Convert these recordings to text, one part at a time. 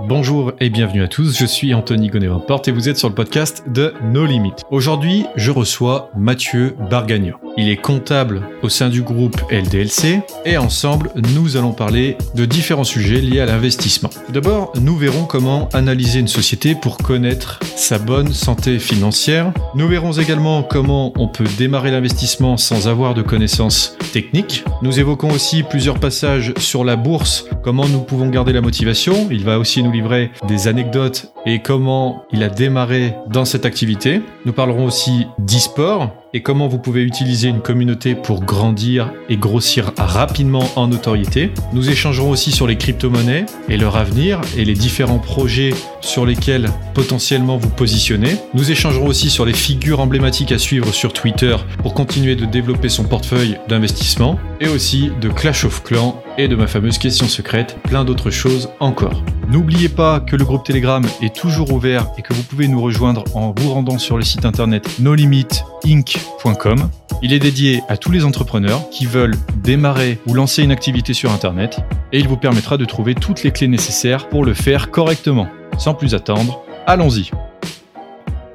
Bonjour et bienvenue à tous, je suis Anthony Gonnet-Porte et vous êtes sur le podcast de No Limit. Aujourd'hui, je reçois Mathieu Bargagna. Il est comptable au sein du groupe LDLC et ensemble, nous allons parler de différents sujets liés à l'investissement. D'abord, nous verrons comment analyser une société pour connaître sa bonne santé financière. Nous verrons également comment on peut démarrer l'investissement sans avoir de connaissances techniques. Nous évoquons aussi plusieurs passages sur la bourse, comment nous pouvons garder la motivation. Il va aussi nous livrer des anecdotes et comment il a démarré dans cette activité. Nous parlerons aussi d'e-sport et comment vous pouvez utiliser une communauté pour grandir et grossir rapidement en notoriété. Nous échangerons aussi sur les crypto-monnaies et leur avenir et les différents projets sur lesquels potentiellement vous positionnez. Nous échangerons aussi sur les figures emblématiques à suivre sur Twitter pour continuer de développer son portefeuille d'investissement et aussi de Clash of Clans et de ma fameuse question secrète, plein d'autres choses encore. N'oubliez pas que le groupe Telegram est toujours ouvert et que vous pouvez nous rejoindre en vous rendant sur le site internet nolimitinc.com. Il est dédié à tous les entrepreneurs qui veulent démarrer ou lancer une activité sur internet et il vous permettra de trouver toutes les clés nécessaires pour le faire correctement. Sans plus attendre, allons-y.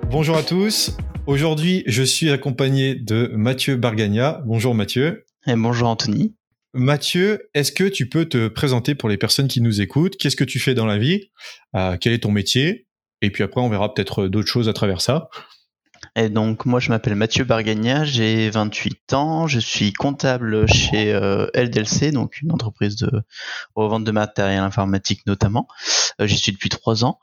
Bonjour à tous. Aujourd'hui, je suis accompagné de Mathieu Bargagna. Bonjour Mathieu. Et bonjour Anthony. Mathieu, est-ce que tu peux te présenter pour les personnes qui nous écoutent? Qu'est-ce que tu fais dans la vie? Euh, Quel est ton métier? Et puis après, on verra peut-être d'autres choses à travers ça. Et donc moi je m'appelle Mathieu Bargagna, j'ai 28 ans, je suis comptable chez euh, LDLC, donc une entreprise de revente de matériel informatique notamment. Euh, j'y suis depuis 3 ans.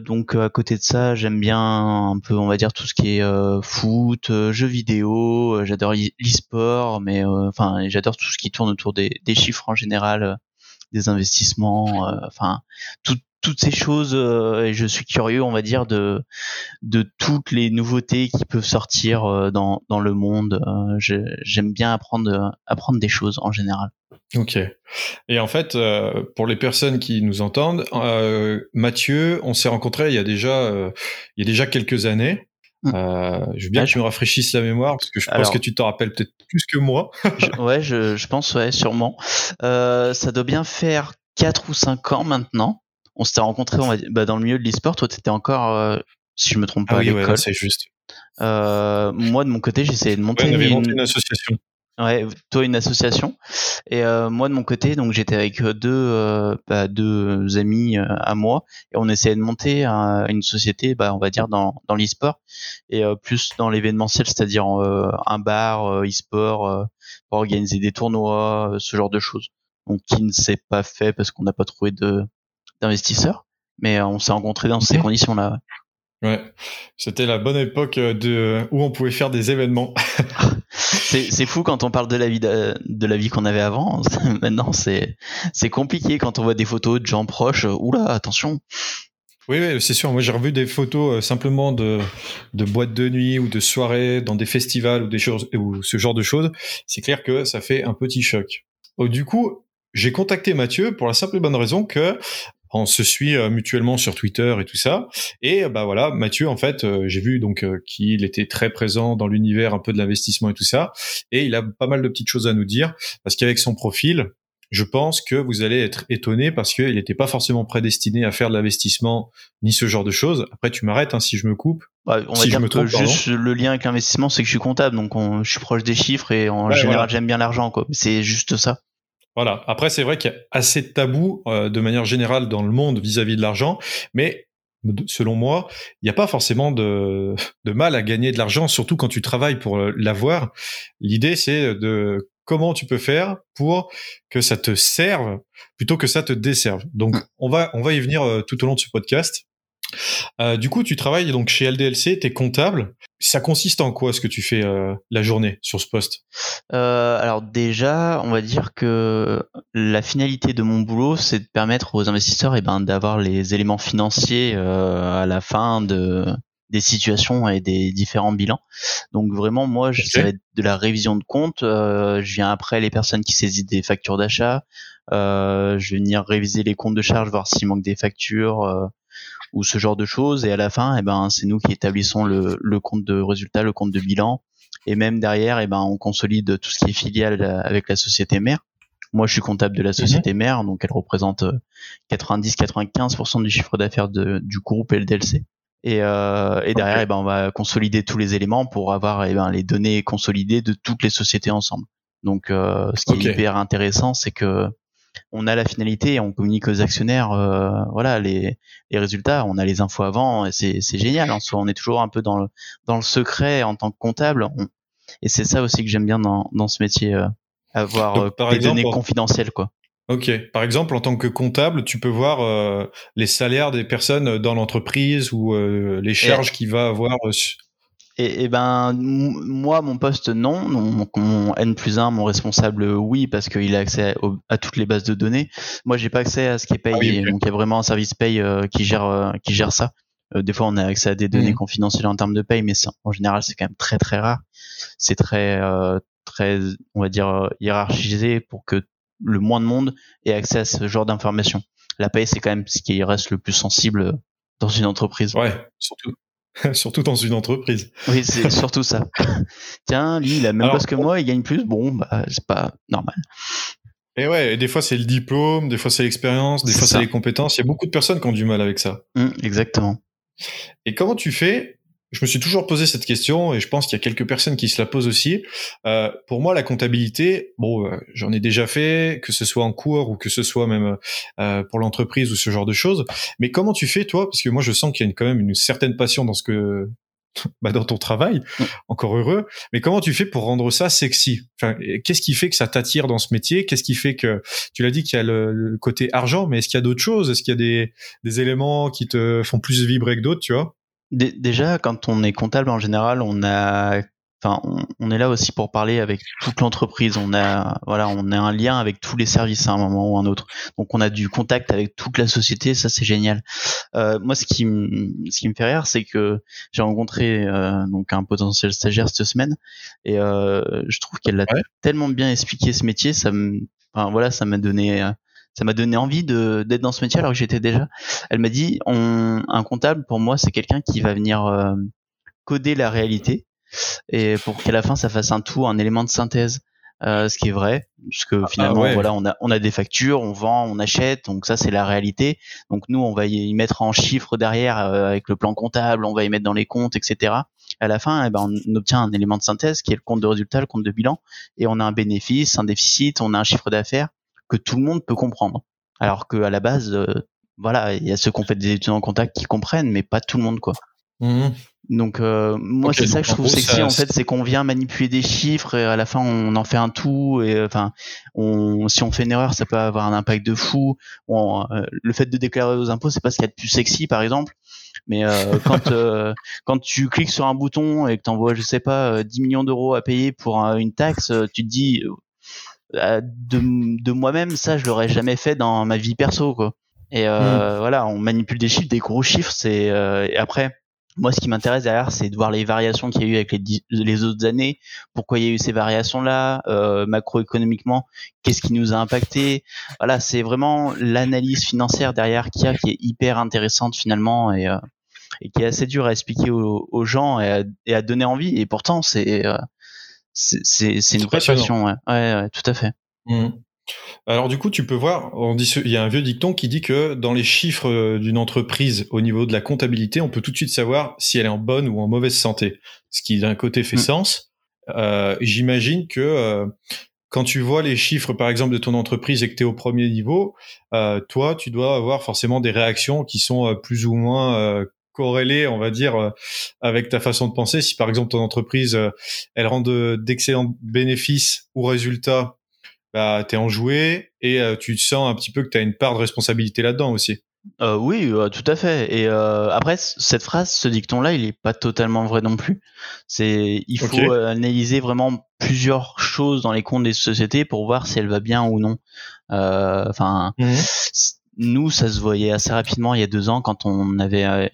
Donc à côté de ça, j'aime bien un peu on va dire tout ce qui est foot, jeux vidéo, j'adore l'e-sport, mais enfin j'adore tout ce qui tourne autour des, des chiffres en général des investissements, enfin tout, toutes ces choses euh, et je suis curieux on va dire de de toutes les nouveautés qui peuvent sortir euh, dans dans le monde euh, j'aime bien apprendre apprendre des choses en général ok et en fait pour les personnes qui nous entendent Mathieu on s'est rencontré il y a déjà il y a déjà quelques années mmh. je veux bien que tu me rafraîchisses la mémoire parce que je pense que tu t'en rappelles peut-être plus que moi. ouais, je, je, pense ouais, sûrement. ça doit bien faire 4 ou 5 ans maintenant on s'était rencontrés bah, dans le milieu de l'e-sport. Toi, tu étais encore, euh, si je me trompe pas, ah à l'école. c'est juste. Euh, moi, de mon côté, j'essayais de monter une... association. Ouais, toi une association et euh, moi de mon côté donc j'étais avec deux bah, deux amis à moi et on essayait de monter une société bah, on va dire dans dans l'e-sport et plus dans l'événementiel c'est-à-dire un bar e-sport pour organiser des tournois ce genre de choses donc qui ne s'est pas fait parce qu'on n'a pas trouvé de d'investisseurs, mais euh, on s'est rencontrés dans ces conditions-là. Ouais, c'était la bonne époque euh, de où on pouvait faire des événements. c'est fou quand on parle de la vie de, la vie qu'on avait avant. Maintenant, c'est c'est compliqué quand on voit des photos de gens proches. Oula, attention. Oui, oui c'est sûr. Moi, j'ai revu des photos euh, simplement de, de boîtes de nuit ou de soirées dans des festivals ou des choses ou ce genre de choses. C'est clair que ça fait un petit choc. Oh, du coup, j'ai contacté Mathieu pour la simple et bonne raison que on se suit euh, mutuellement sur Twitter et tout ça. Et bah voilà, Mathieu, en fait, euh, j'ai vu donc euh, qu'il était très présent dans l'univers un peu de l'investissement et tout ça, et il a pas mal de petites choses à nous dire parce qu'avec son profil, je pense que vous allez être étonné parce qu'il n'était pas forcément prédestiné à faire de l'investissement ni ce genre de choses. Après, tu m'arrêtes hein, si je me coupe. Bah, on va dire que juste le lien avec l'investissement, c'est que je suis comptable, donc je suis proche des chiffres et en général, j'aime bien l'argent. quoi. C'est juste ça. Voilà. Après, c'est vrai qu'il y a assez de tabous euh, de manière générale dans le monde vis-à-vis de l'argent, mais selon moi, il n'y a pas forcément de, de, mal à gagner de l'argent, surtout quand tu travailles pour euh, l'avoir. L'idée, c'est de comment tu peux faire pour que ça te serve plutôt que ça te desserve. Donc, mm. on va, on va y venir euh, tout au long de ce podcast. Euh, du coup, tu travailles donc chez LDLC, tu es comptable. Ça consiste en quoi ce que tu fais euh, la journée sur ce poste? Euh, Alors déjà, on va dire que la finalité de mon boulot, c'est de permettre aux investisseurs eh ben, d'avoir les éléments financiers à la fin de, des situations et des différents bilans. Donc vraiment, moi, je, ça va être de la révision de compte. je viens après les personnes qui saisissent des factures d'achat. je vais venir réviser les comptes de charge, voir s'il manque des factures ou ce genre de choses. Et à la fin, eh ben, c'est nous qui établissons le, le, compte de résultat, le compte de bilan. Et même derrière, eh ben, on consolide tout ce qui est filial avec la société mère. Moi, je suis comptable de la société mère, donc elle représente 90-95% du chiffre d'affaires du groupe LDLC. Et, euh, et derrière, eh ben, on va consolider tous les éléments pour avoir eh ben, les données consolidées de toutes les sociétés ensemble. Donc, euh, ce qui est hyper intéressant, c'est que on a la finalité, on communique aux actionnaires, euh, voilà, les, les, résultats, on a les infos avant, et c'est, c'est génial. En soi, on est toujours un peu dans le, dans le secret en tant que comptable, et c'est ça aussi que j'aime bien dans, dans ce métier, euh, avoir euh, des données confidentielles, quoi. Ok. Par exemple, en tant que comptable, tu peux voir euh, les salaires des personnes dans l'entreprise ou euh, les charges qu'il va avoir. Euh, et, et, ben moi, mon poste non. Mon, N plus 1, mon responsable oui, parce qu'il a accès à toutes les bases de données. Moi, j'ai pas accès à ce qui est payé. Ah donc il y a vraiment un service paye qui gère qui gère ça. des fois, on a accès à des données mmh. confidentielles en termes de paye, mais ça, en général, c'est quand même très très rare. C'est très très, on va dire hiérarchisé pour que le moins de monde ait accès à ce genre d'informations. La paye, c'est quand même ce qui reste le plus sensible dans une entreprise. Ouais, surtout. surtout dans une entreprise. Oui, c'est surtout ça. Tiens, lui, il a même poste que moi, il gagne plus. Bon, bah, c'est pas normal. Et ouais, des fois c'est le diplôme, des fois c'est l'expérience, des fois c'est les compétences. Il y a beaucoup de personnes qui ont du mal avec ça. Mmh, exactement. Et comment tu fais je me suis toujours posé cette question et je pense qu'il y a quelques personnes qui se la posent aussi. Euh, pour moi, la comptabilité, bon, euh, j'en ai déjà fait, que ce soit en cours ou que ce soit même euh, pour l'entreprise ou ce genre de choses. Mais comment tu fais toi? Parce que moi, je sens qu'il y a quand même une certaine passion dans ce que, bah, dans ton travail. Encore heureux. Mais comment tu fais pour rendre ça sexy? Enfin, qu'est-ce qui fait que ça t'attire dans ce métier? Qu'est-ce qui fait que tu l'as dit qu'il y a le, côté argent, mais est-ce qu'il y a d'autres choses? Est-ce qu'il y a des, des éléments qui te font plus vibrer que d'autres Tu vois? Déjà, quand on est comptable en général, on a, enfin, on, est là aussi pour parler avec toute l'entreprise. On a, voilà, on a un lien avec tous les services à un moment ou un autre. Donc, on a du contact avec toute la société. Ça, c'est génial. Euh, moi, ce qui, ce qui me fait rire, c'est que j'ai rencontré euh, donc un potentiel stagiaire cette semaine et euh, je trouve qu'elle a tellement bien expliqué ce métier. Ça me, enfin, voilà, ça m'a donné ça m'a donné envie de d'être dans ce métier alors que j'étais déjà. Elle m'a dit, on, un comptable pour moi c'est quelqu'un qui va venir euh, coder la réalité et pour qu'à la fin ça fasse un tout, un élément de synthèse. Euh, ce qui est vrai, puisque ah, finalement voilà on a on a des factures, on vend, on achète, donc ça c'est la réalité. Donc nous on va y mettre en chiffres derrière euh, avec le plan comptable, on va y mettre dans les comptes, etc. À la fin, eh ben, on obtient un élément de synthèse qui est le compte de résultat, le compte de bilan, et on a un bénéfice, un déficit, on a un chiffre d'affaires que tout le monde peut comprendre. Alors qu'à la base, euh, voilà, il y a ceux qui ont fait des études en contact qui comprennent, mais pas tout le monde, quoi. Mmh. Donc euh, moi c'est ça que je trouve sexy en fait, c'est qu'on vient manipuler des chiffres et à la fin on en fait un tout et enfin on, si on fait une erreur ça peut avoir un impact de fou. Bon, euh, le fait de déclarer aux impôts c'est pas ce qu'il y a de plus sexy par exemple, mais quand quand tu cliques sur un bouton et que t'envoies je sais pas 10 millions d'euros à payer pour une taxe, tu te dis euh, de, de moi-même, ça, je l'aurais jamais fait dans ma vie perso, quoi. Et euh, hmm. voilà, on manipule des chiffres, des gros chiffres. C'est euh, et après, moi, ce qui m'intéresse derrière, c'est de voir les variations qu'il y a eu avec les, les autres années. Pourquoi il y a eu ces variations-là, euh, macroéconomiquement, qu'est-ce qui nous a impacté. Voilà, c'est vraiment l'analyse financière derrière qu'il y a qui est hyper intéressante finalement et, et qui est assez dur à expliquer aux, aux gens et à, et à, donner envie. Et pourtant, c'est c'est une vraie passion, ouais. Ouais, tout à fait. Mmh. Alors du coup, tu peux voir, on dit, il y a un vieux dicton qui dit que dans les chiffres euh, d'une entreprise au niveau de la comptabilité, on peut tout de suite savoir si elle est en bonne ou en mauvaise santé. Ce qui d'un côté fait mmh. sens. Euh, J'imagine que euh, quand tu vois les chiffres, par exemple, de ton entreprise et que tu es au premier niveau, euh, toi, tu dois avoir forcément des réactions qui sont plus ou moins corrélé, on va dire, euh, avec ta façon de penser. Si par exemple ton entreprise, euh, elle rend d'excellents bénéfices ou résultats, bah, tu es enjoué et euh, tu sens un petit peu que tu as une part de responsabilité là-dedans aussi. Euh, oui, tout à fait. Et après, cette phrase, ce dicton-là, il est pas totalement vrai non plus. C'est, il faut analyser vraiment plusieurs choses dans les comptes des sociétés pour voir si elle va bien ou non. Enfin, mmh nous, ça se voyait assez rapidement il y a deux ans quand on avait euh,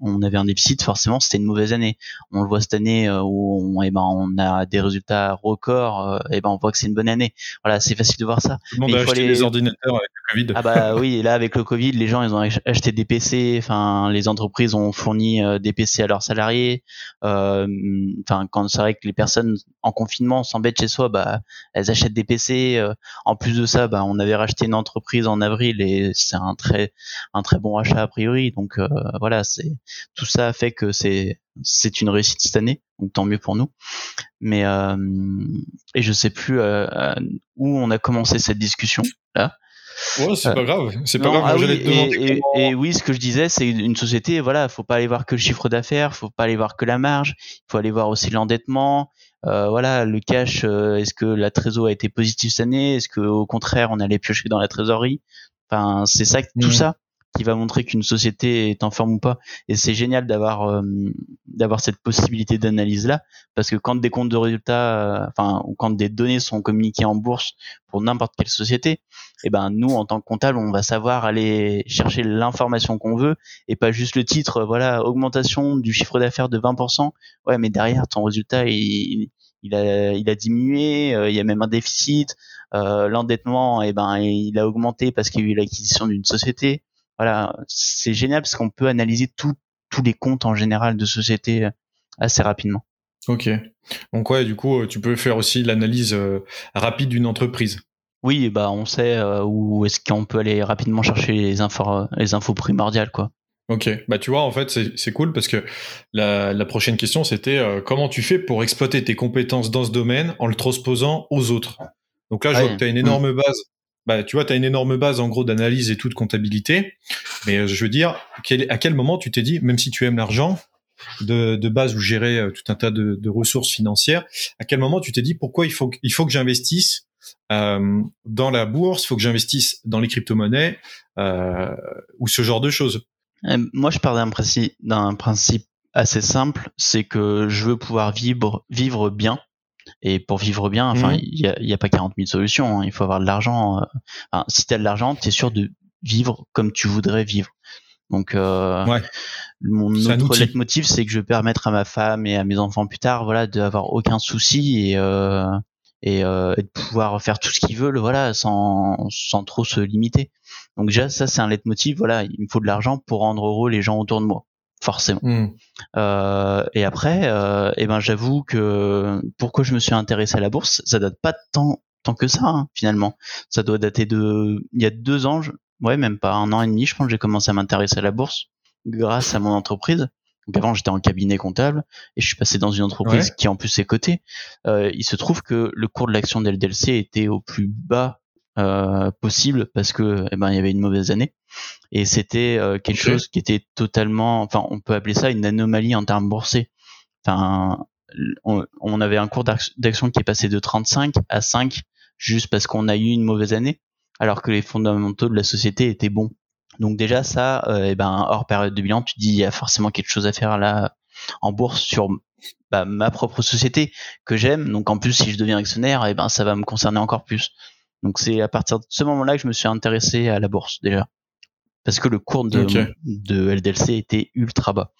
on avait un déficit. Forcément, c'était une mauvaise année. On le voit cette année euh, où on, eh ben, on a des résultats records. et eh ben, on voit que c'est une bonne année. Voilà, c'est facile de voir ça. Tout le monde a acheté les... ordinateurs avec le Covid. Ah bah oui, et là avec le Covid, les gens ils ont acheté des PC. Enfin, les entreprises ont fourni des PC à leurs salariés. Enfin, quand c'est vrai que les personnes en confinement s'embêtent chez soi, bah elles achètent des PC. en plus de ça, bah on avait racheté une entreprise en avril et c'est un très un très bon achat a priori. Donc euh, voilà, c'est tout ça fait que c'est c'est une réussite cette année, donc tant mieux pour nous. Mais euh, et je sais plus euh, où on a commencé cette discussion là. Ouais, c'est pas grave, c'est pas grave. Ah oui, et, oui, ce que je disais, c'est une société, voilà, faut pas aller voir que le chiffre d'affaires, faut pas aller voir que la marge, il faut aller voir aussi l'endettement, voilà, le cash, est-ce que la trésor a été positive cette année, est-ce que au contraire on allait piocher dans la trésorerie, Enfin, c'est ça, tout mm. ça qui va montrer qu'une société est en forme ou pas. Et c'est génial d'avoir euh, d'avoir cette possibilité d'analyse là, parce que quand des comptes de résultats, euh, enfin, ou quand des données sont communiquées en bourse pour n'importe quelle société, eh ben nous en tant que comptable, on va savoir aller chercher l'information qu'on veut et pas juste le titre. Voilà, augmentation du chiffre d'affaires de 20%. Ouais, mais derrière ton résultat, il, il a, il a diminué, euh, il y a même un déficit. Euh, l'endettement, eh ben, il a augmenté parce qu'il y a eu l'acquisition d'une société. Voilà, c'est génial parce qu'on peut analyser tous les comptes en général de société euh, assez rapidement. Ok. Donc ouais, du coup, tu peux faire aussi l'analyse rapide d'une entreprise. Oui, bah on sait où est-ce qu'on peut aller rapidement chercher les infos, les infos primordiales, quoi. Ok, bah tu vois, en fait, c'est cool parce que la, la prochaine question, c'était euh, comment tu fais pour exploiter tes compétences dans ce domaine en le transposant aux autres? Donc là, je vois que tu as une énorme mm. base. Bah, tu vois, tu as une énorme base, en gros, d'analyse et tout de comptabilité. Mais euh, je veux dire, à quel moment tu t'es dit, même si tu aimes l'argent, de, de, base ou gérer euh, tout un tas de, de, ressources financières, à quel moment tu t'es dit pourquoi il faut, il faut que j'investisse euh, dans la bourse, il faut que j'investisse dans les crypto-monnaies euh, ou ce genre de choses? Moi, je pars d'un principe, d'un principe assez simple, c'est que je veux pouvoir vivre, vivre bien. Et pour vivre bien, enfin, mhm. il n'y a, a, pas 40 000 solutions. Hein. Il faut avoir de l'argent. Euh, enfin, si tu as de l'argent, tu es sûr de vivre comme tu voudrais vivre. Donc, euh, ouais. mon autre leitmotiv, c'est que je veux permettre à ma femme et à mes enfants plus tard, voilà, d'avoir aucun souci et, euh, et, euh, et, de pouvoir faire tout ce qu'ils veulent, voilà, sans, sans trop se limiter. Donc déjà, ça c'est un leitmotiv. Voilà, il me faut de l'argent pour rendre heureux les gens autour de moi, forcément. Hmm. Euh, et après, euh, eh ben j'avoue que pourquoi je me suis intéressé à la bourse, ça date pas tant tant que ça hein, finalement. Ça doit dater de il y a deux ans, ouais même pas un an et demi, je pense que j'ai commencé à m'intéresser à la bourse grâce à mon entreprise. Donc avant j'étais en cabinet comptable et je suis passé dans une entreprise qui en plus est cotée. Euh, il se trouve que le cours de l'action de LDLC était au plus bas possible parce que eh ben il y avait une mauvaise année et c'était euh, quelque chose qui était totalement enfin on peut appeler ça une anomalie en termes boursiers. Enfin on, on avait un cours d'action qui est passé de 35 à 5 juste parce qu'on a eu une mauvaise année alors que les fondamentaux de la société étaient bons. Donc déjà ça euh, eh ben hors période de bilan tu dis il y a forcément quelque chose à faire là en bourse sur bah, ma propre société que j'aime. Donc en plus si je deviens actionnaire eh ben ça va me concerner encore plus. Donc c'est à partir de ce moment-là que je me suis intéressé à la bourse déjà, parce que le cours de, de LDLC était ultra bas.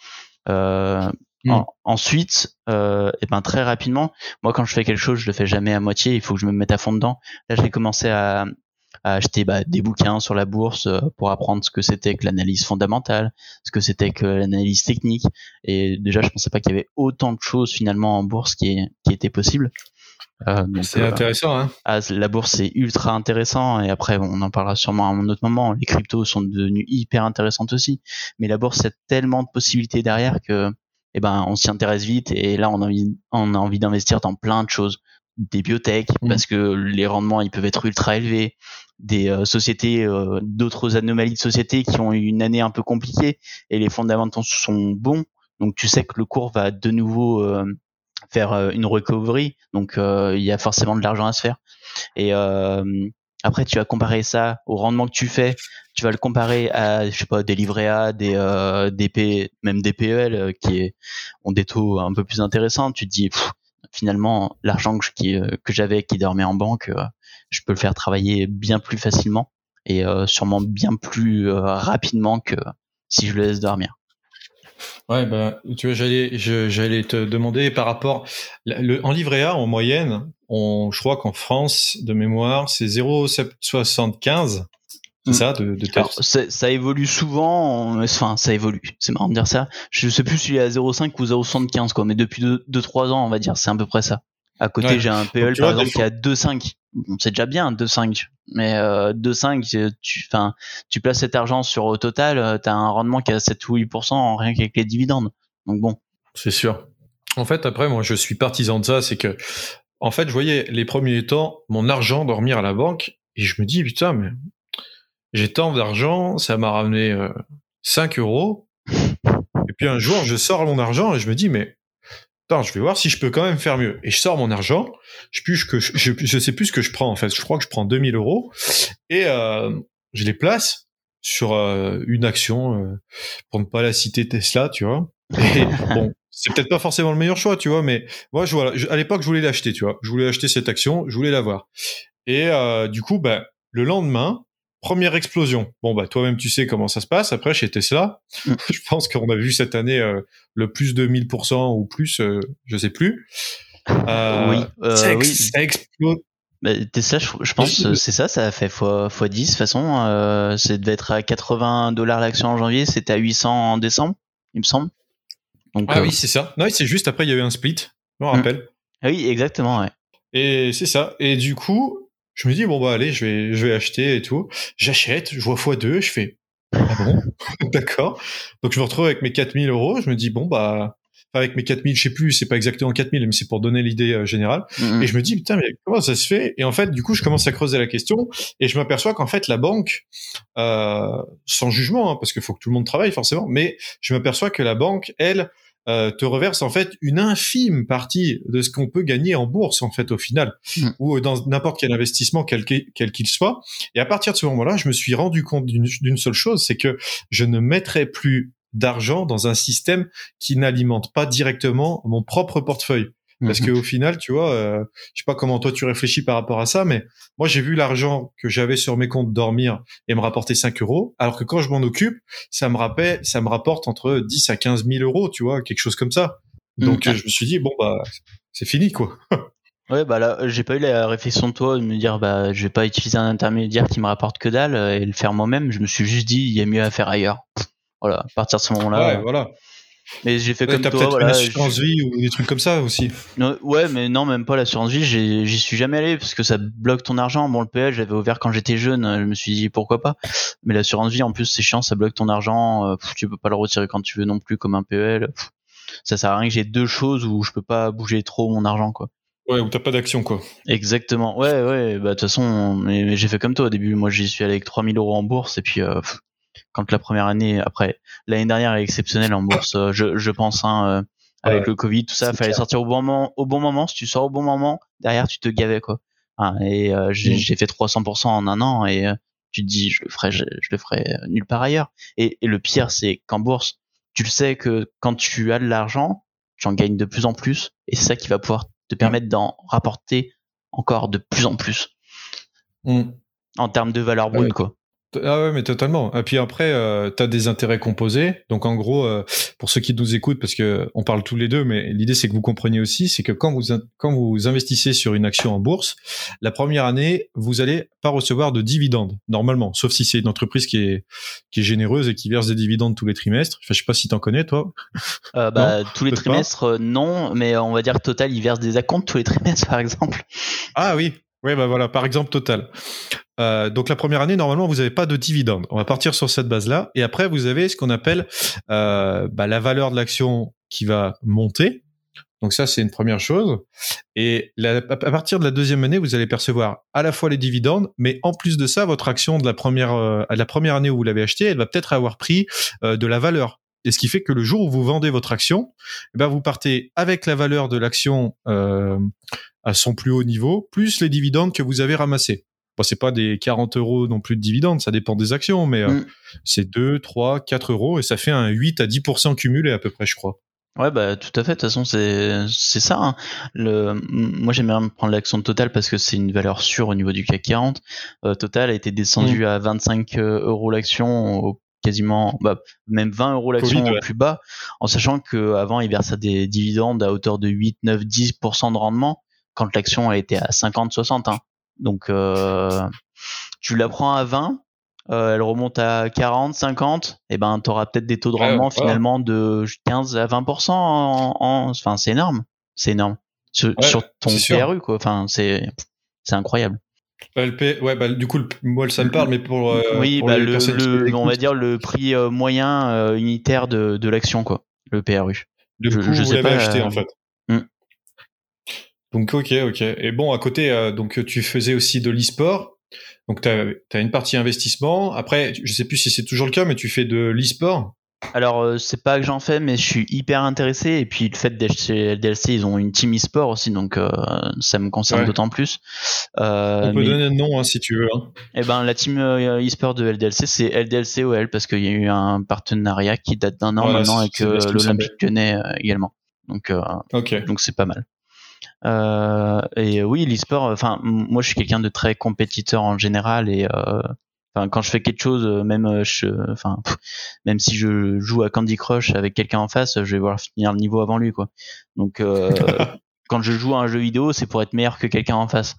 Euh, hmm. ensuite, euh, et ben très rapidement, moi quand je fais quelque chose, je le fais jamais à moitié. Il faut que je me mette à fond dedans. Là, j'ai commencé à, à acheter bah, des bouquins sur la bourse euh, pour apprendre ce que c'était que l'analyse fondamentale, ce que c'était que l'analyse technique. Et déjà, je pensais pas qu'il y avait autant de choses finalement en bourse qui, qui étaient possibles. Euh, c'est euh, intéressant. Hein ah, la bourse c'est ultra intéressant et après on en parlera sûrement à un autre moment. Les cryptos sont devenus hyper intéressantes aussi, mais la bourse a tellement de possibilités derrière que eh ben on s'y intéresse vite et là on a envie on a envie d'investir dans plein de choses, des biotech mmh. parce que les rendements ils peuvent être ultra élevés, des euh, sociétés d'autres anomalies de sociétés qui ont eu une année un peu compliquée et les fondamentaux sont bons donc tu sais que le cours va de nouveau faire euh, une recovery, donc euh, il y a forcément de l'argent à se faire. Et euh, après, tu vas comparer ça au rendement que tu fais. Tu vas le comparer à, je sais pas, des livrets A, des, euh, des même des PEL qui ont des taux un peu plus intéressants. Tu te dis, finalement, l'argent que, que j'avais qui dormait en banque, je peux le faire travailler bien plus facilement et sûrement bien plus rapidement que si je le laisse dormir. Ouais, ben, tu vois, j'allais, j'allais te demander par rapport, le, en livret A, en moyenne, on, je crois qu'en France, de mémoire, c'est 0,75. C'est hmm. ça, de, de Alors, ça évolue souvent, enfin, ça évolue. C'est marrant de dire ça. Je sais plus s'il est à 0,5 ou 0,75, quoi, mais depuis 2-3 ans, on va dire, c'est à peu près ça. À côté, j'ai un PL, par exemple, qui est à 2,5. c'est déjà bien, 2,5. Mais euh, 2,5, tu, enfin, tu places cet argent sur au total, euh, tu as un rendement qui est à 7 ou 8% rien qu'avec les dividendes. Donc bon. C'est sûr. En fait, après, moi, je suis partisan de ça, c'est que, en fait, je voyais les premiers temps mon argent dormir à la banque et je me dis, putain, mais j'ai tant d'argent, ça m'a ramené euh, 5 euros. Et puis un jour, je sors mon argent et je me dis, mais Attends, je vais voir si je peux quand même faire mieux. Et je sors mon argent. Je, plus que je, je, sais plus ce que je prends en fait. Je crois que je prends 2000 euros et euh, je les place sur euh, une action euh, pour ne pas la citer Tesla, tu vois. Et bon, c'est peut-être pas forcément le meilleur choix, tu vois, mais moi, je, voilà, à l'époque, je voulais l'acheter, tu vois. Je voulais acheter cette action, je voulais l'avoir. Et euh, du coup, ben, le lendemain, première explosion. Bon, bah, toi-même, tu sais comment ça se passe. Après, chez Tesla, mm. je pense qu'on a vu cette année euh, le plus de 1000% ou plus, euh, je sais plus. Euh, oui, ça, oui. ça explose. Bah, Tesla, je, pense, c'est ça, ça a fait x, x 10. De toute façon, ça devait être à 80 dollars l'action en janvier, c'était à 800 en décembre, il me semble. Donc, ah oui, c'est ça. Non, c'est juste après, il y a eu un split, je me mm. rappelle. Ah oui, exactement, ouais. Et c'est ça. Et du coup, je me dis bon bah allez, je vais je vais acheter et tout. J'achète, je vois x2, je fais ah bon, d'accord. Donc je me retrouve avec mes 4000 euros. Je me dis bon bah avec mes 4000, je sais plus, c'est pas exactement 4000, mais c'est pour donner l'idée euh, générale. Mm-hmm. Et je me dis, putain, mais comment ça se fait? Et en fait, du coup, je commence à creuser la question et je m'aperçois qu'en fait, la banque, euh, sans jugement, hein, parce qu'il faut que tout le monde travaille forcément, mais je m'aperçois que la banque, elle, euh, te reverse en fait une infime partie de ce qu'on peut gagner en bourse en fait au final. Mm. ou dans n'importe quel investissement quel qu'il soit. Et à partir de ce moment-là je me suis rendu compte d'une seule chose c'est que je ne mettrai plus d'argent dans un système qui n'alimente pas directement mon propre portefeuille parce mhm. qu'au final, tu vois, euh, je sais pas comment toi tu réfléchis par rapport à ça, mais moi j'ai vu l'argent que j'avais sur mes comptes dormir et me rapporter 5 euros, alors que quand je m'en occupe, ça me rappelle, ça me rapporte entre 10 à 15 000 euros, tu vois, quelque chose comme ça. Donc mhm. je me suis dit bon bah c'est fini quoi. ouais bah là j'ai pas eu la réflexion de toi de me dire bah je vais pas utiliser un intermédiaire qui me rapporte que dalle et le faire moi-même. Je me suis juste dit il y a mieux à faire ailleurs. Voilà, à partir de ce moment-là. Ouais, voilà. Mais j'ai fait comme toi. Peut-être une assurance vie ou des trucs comme ça aussi. ouais, mais non, même pas l'assurance vie. J'y suis jamais allé parce que ça bloque ton argent. Bon, le PL, j'avais ouvert quand j'étais jeune. Je me suis dit pourquoi pas. Mais l'assurance vie, en plus, c'est chiant. Ça bloque ton argent. Euh, tu peux pas le retirer quand tu veux non plus, comme un PL. ça sert à rien que j'ai deux choses où je peux pas bouger trop mon argent, quoi. Ouais, où t'as pas d'action, quoi. Exactement. Ouais, ouais. Bah, de toute façon, mais, j'ai fait comme toi au début. Moi, j'y suis allé avec 3000 euros en bourse et puis, euh, quand la première année, après l'année dernière est exceptionnelle en bourse, euh, je, je pense, hein, euh, avec le Covid, tout ça, fallait sortir au bon moment. Au bon moment, si tu sors au bon moment, derrière tu te gavais quoi. Hein, et euh, mm. j'ai fait 300% en un an et tu te dis je le ferai, je, le ferai nulle part ailleurs. Et, et le pire c'est qu'en bourse, tu le sais que quand tu as de l'argent, tu en gagnes de plus en plus et c'est ça qui va pouvoir te permettre d'en rapporter encore de plus en plus. Mm. En termes de valeur brute, quoi. Ah ouais, mais totalement. Et puis après, euh, tu as des intérêts composés. Donc en gros, euh, pour ceux qui nous écoutent, parce que on parle tous les deux, mais l'idée c'est que vous compreniez aussi, c'est que quand vous quand vous investissez sur une action en bourse, la première année, vous allez pas recevoir de dividendes normalement, sauf si c'est une entreprise qui est qui est généreuse et qui verse des dividendes tous les trimestres. Enfin, je sais pas si t'en connais toi. Euh, bah, tous les trimestres, euh, non, mais on va dire total, ils versent des acomptes tous les trimestres, par exemple. Ah oui, oui, bah voilà, par exemple, Total. Euh, donc la première année, normalement, vous n'avez pas de dividende. On va partir sur cette base-là. Et après, vous avez ce qu'on appelle euh, bah, la valeur de l'action qui va monter. Donc ça, c'est une première chose. Et à partir de la deuxième année, vous allez percevoir à la fois les dividendes, mais en plus de ça, votre action de la première, euh, la première année où vous l'avez achetée, elle va peut-être avoir pris de la valeur. Et ce qui fait que le jour où vous vendez votre action, eh ben vous partez avec la valeur de l'action à son plus haut niveau, plus les dividendes que vous avez ramassés. Bon, c'est pas des 40 euros non plus de dividendes, ça dépend des actions, mais euh, mm. c'est 2, 3, 4 euros et ça fait un 8 à 10% cumulé à peu près, je crois. Ouais, bah tout à fait. De toute façon, c'est c'est ça. Hein. Le, moi, j'aime bien prendre l'action de Total parce que c'est une valeur sûre au niveau du CAC 40. Euh, Total a été descendu mm. à 25 euh, euros l'action, quasiment, bah, même 20 euros l'action au plus bas, en sachant que avant il versait des dividendes à hauteur de 8, 9, 10% de rendement quand l'action a été à 50, 60. Hein. Donc, euh, tu la prends à 20 euh, elle remonte à 40, 50, et ben tu auras peut-être des taux de rendement finalement de 15 à 20%. En, enfin, c'est énorme, c'est énorme sur, ton PRU quoi. Enfin, c'est c'est incroyable. ouais, bah, du coup, moi, ça me parle, mais pour, euh, oui, bah, le, on va dire le prix euh, moyen unitaire de, de l'action, quoi, le PRU. Du je, coup, je vous l'avez acheté en fait. Donc, ok, ok. Et bon, à côté, donc tu faisais aussi de l'e-sport. Donc, tu as, une partie investissement. Après, je sais plus si c'est toujours le cas, mais tu fais de l'e-sport. Alors, euh, c'est pas que j'en fais, mais je suis hyper intéressé. Et puis, le fait chez LDLC, ils ont une team e-sport aussi, donc euh, ça me concerne d'autant plus. Euh, On peut donner un nom hein, si tu veux. Hein. Eh ben, la team e-sport de LDLC, c'est LDLC OL, parce qu'il y a eu un partenariat qui date d'un an maintenant avec l'Olympique Lyonnais également. Donc, donc c'est pas mal. Euh, et oui, l'e-sport, enfin, moi je suis quelqu'un de très compétiteur en général et euh, enfin quand je fais quelque chose même je enfin même si je joue à Candy Crush avec quelqu'un en face je vais voir finir le niveau avant lui quoi. Donc euh, quand je joue à un jeu vidéo c'est pour être meilleur que quelqu'un en face.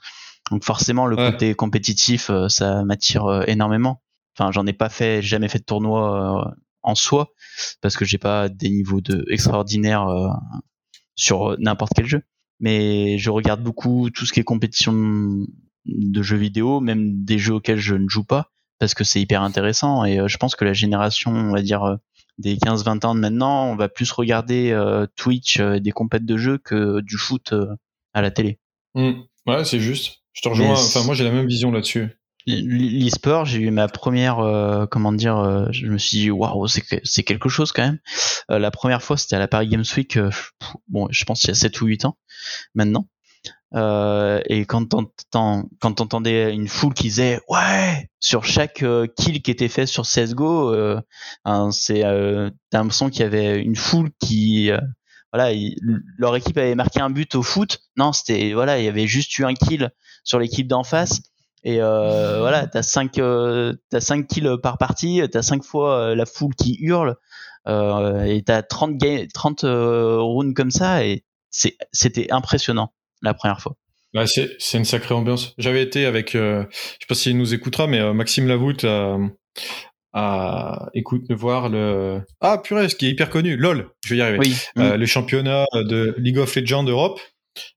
Donc forcément le côté compétitif ça m'attire énormément. Enfin j'en ai pas fait jamais fait de tournoi en soi parce que j'ai pas des niveaux de extraordinaires sur n'importe quel jeu mais je regarde beaucoup tout ce qui est compétition de jeux vidéo, même des jeux auxquels je ne joue pas, parce que c'est hyper intéressant. Et euh, je pense que la génération, on va dire, euh, des 15-20 ans de maintenant, on va plus regarder euh, Twitch des compètes de jeux que du foot à la télé. Mmh. Ouais, c'est juste. Je te rejoins. Enfin, moi, j'ai la même vision là-dessus l'e-sport, j'ai eu ma première, euh, comment dire, euh, je me suis dit, waouh, c'est quelque chose quand même. Euh, la première fois, c'était à la Paris Games Week, bon, je pense il y a 7 ou 8 ans maintenant. et quand t'entendais une foule qui disait ouais sur chaque kill qui était fait sur CS:GO, hein, c'est t'as l'impression qu'il y avait une foule qui voilà, leur équipe avait marqué un but au foot. Non, c'était voilà, il y avait juste eu un kill sur l'équipe d'en face et euh, voilà, t'as 5 euh, t'as 5 kills par partie, t'as 5 fois euh, la foule qui hurle euh, et t'as 30 30 euh, rounds comme ça et c'était impressionnant la première fois. Bah, c'est une sacrée ambiance. J'avais été avec, euh, je sais pas s'il nous écoutera, mais Maxime Lavout à écoute voir le ah purée ce qui est hyper connu lol je vais y arriver oui, le championnat de League of Legends Europe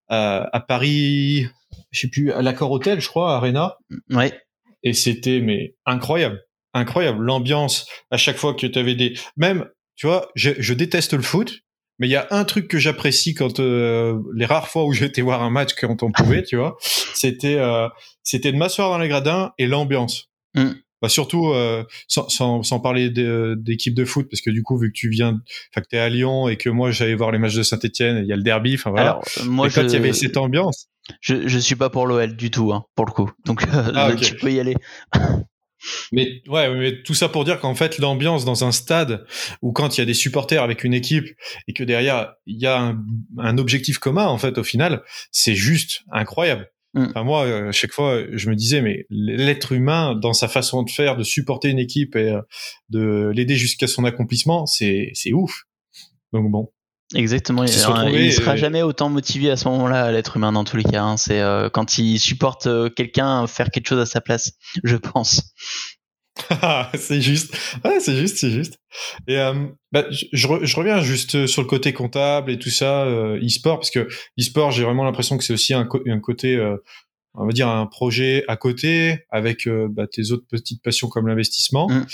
à Paris je sais plus, à l'accord hôtel, je crois, Arena. Ouais. Et c'était, mais incroyable. Incroyable. L'ambiance, à chaque fois que tu avais des, même, tu vois, je, je déteste le foot, mais il y a un truc que j'apprécie quand euh, les rares fois où j'étais voir un match quand on pouvait, tu vois, c'était euh, c'était de m'asseoir dans les gradins et l'ambiance. Mm. Bah surtout euh, sans, sans, sans, parler d'équipe de, foot parce que du coup vu que tu viens enfin que t'es à Lyon et que moi j'allais voir les matchs de Saint-Etienne il y a le derby enfin voilà Alors, moi et quand il y avait cette ambiance je, je suis pas pour l'OL du tout, hein, pour le coup. Donc euh, ah, tu peux y aller. mais ouais, mais tout ça pour dire qu'en fait l'ambiance dans un stade où quand il y a des supporters avec une équipe et que derrière il y a un, un, objectif commun en fait au final, c'est juste incroyable. Mm. Enfin, moi, euh, chaque fois, je me disais, mais l'être humain, dans sa façon de faire, de supporter une équipe et euh, de l'aider jusqu'à son accomplissement, c'est c'est ouf. Donc bon. Exactement. Il, il sera jamais autant motivé à ce moment-là, l'être humain, dans tous les cas. Hein. C'est euh, quand il supporte euh, quelqu'un faire quelque chose à sa place, je pense. c'est juste, ouais, c'est juste, c'est juste. Et euh, bah, je, je, reviens juste sur le côté comptable et tout ça, e-sport, parce que e-sport, j'ai vraiment l'impression que c'est aussi un, un côté, on va dire un projet à côté avec bah, tes autres petites passions comme l'investissement. Mm.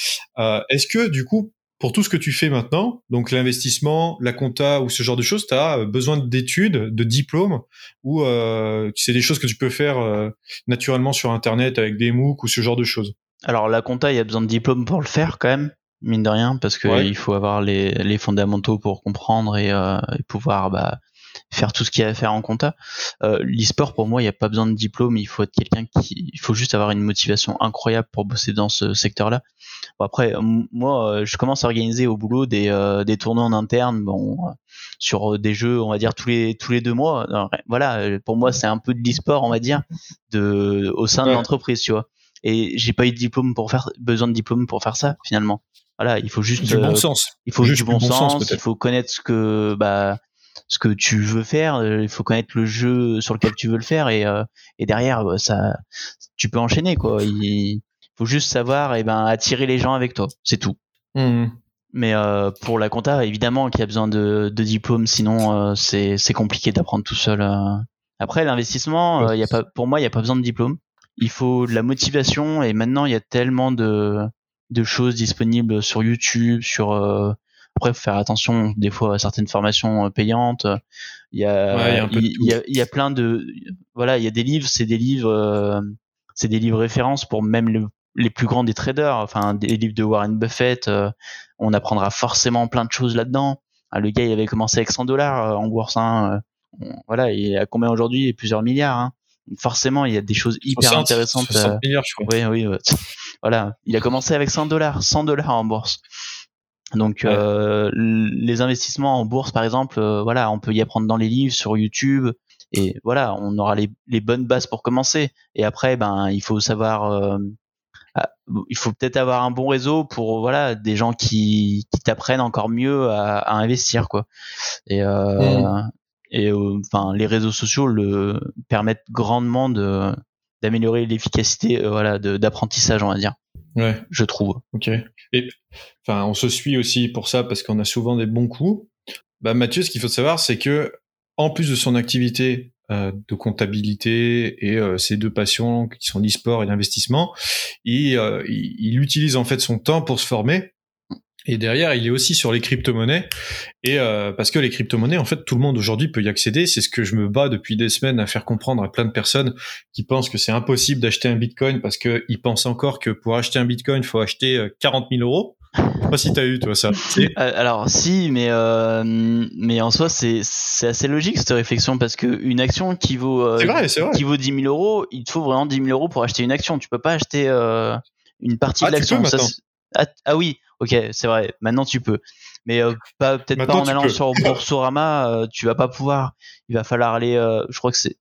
Est-ce que du coup, pour tout ce que tu fais maintenant, donc l'investissement, la compta ou ce genre de choses, tu as besoin d'études, de diplômes, ou euh, c'est des choses que tu peux faire euh, naturellement sur Internet avec des MOOC ou ce genre de choses. Alors la compta, il y a besoin de diplômes pour le faire quand même, mine de rien, parce qu'il il faut avoir les, les, fondamentaux pour comprendre et, euh, et pouvoir bah, faire tout ce qu'il y a à faire en compta. Euh, L'e-sport, pour moi, il n'y a pas besoin de diplôme, il faut être quelqu'un qui, il faut juste avoir une motivation incroyable pour bosser dans ce secteur-là. Bon, après, moi, euh, je commence à organiser au boulot des, euh, des tournois en interne, bon, sur des jeux, on va dire tous les tous les deux mois. voilà, pour moi, c'est un peu de l'e-sport, on va dire, de au sein de l'entreprise, tu vois. Et j'ai pas eu de diplôme pour faire, besoin de diplôme pour faire ça, finalement. Voilà, il faut juste du bon sens. Il faut juste du bon, sens. il faut connaître ce que bah ce que tu veux faire, euh, il faut connaître le jeu sur lequel tu veux le faire et, euh, et derrière bah, ça tu peux enchaîner quoi. Il faut juste savoir et eh ben attirer les gens avec toi, c'est tout. Mmh. Mais euh, pour la compta, évidemment qu'il y a besoin de, de diplôme, sinon c'est c'est compliqué d'apprendre tout seul. Après l'investissement, il y a pas pour moi il y a pas besoin de diplôme. Il faut de la motivation et maintenant il y a tellement de de choses disponibles sur YouTube, sur après, faut faire attention des fois à certaines formations euh, payantes. Il y a, il, y a, plein de, voilà, il y a des livres, c'est des livres, euh, c'est des livres références pour même les plus grands des traders. Enfin, des livres de Warren Buffett. Euh, on apprendra forcément plein de choses là-dedans. Ah, le gars, il avait commencé avec 100 dollars en bourse. Hein, voilà, il a combien aujourd'hui? Plusieurs milliards. Hein. forcément, il y a des choses hyper intéressantes. 60 milliards, je crois. Oui, oui. voilà, il a commencé avec 100 dollars, 100 dollars en bourse. Donc euh, les investissements en bourse, par exemple, euh, voilà, on peut y apprendre dans les livres, sur YouTube, et voilà, on aura les, les bonnes bases pour commencer. Et après, ben, il faut savoir, euh, ah, il faut peut-être avoir un bon réseau pour voilà des gens qui, qui t'apprennent encore mieux à, à, investir, quoi. Et mmh. et enfin, les réseaux sociaux le permettent grandement de d'améliorer l'efficacité, voilà, d'apprentissage, on va dire. Ouais. Je trouve. Ok. Et enfin, on se suit aussi pour ça parce qu'on a souvent des bons coups. Bah, Mathieu, ce qu'il faut savoir, c'est que en plus de son activité euh, de comptabilité et euh, ses deux passions qui sont l'e-sport et l'investissement, il, euh, il, il, utilise en fait son temps pour se former et derrière, il est aussi sur les crypto-monnaies. Et euh, parce que les crypto-monnaies, en fait, tout le monde aujourd'hui peut y accéder. C'est ce que je me bats depuis des semaines à faire comprendre à plein de personnes qui pensent que c'est impossible d'acheter un Bitcoin parce qu'ils pensent encore que pour acheter un Bitcoin, il faut acheter 40 euh, 000 euros. Je sais pas si t'as eu toi ça. Euh, alors si, mais euh, mais en soi c'est c'est assez logique cette réflexion parce que une action qui vaut euh, vrai. qui vaut 10 000 euros, il te faut vraiment 10 000 euros pour acheter une action. Tu peux pas acheter une partie ah, de l'action. Ah, ah, oui, ok, c'est vrai. Maintenant tu peux, mais euh, pas peut-être pas en allant sur Boursorama. Euh, tu vas pas pouvoir. Il va falloir aller. Euh, je crois que c'est.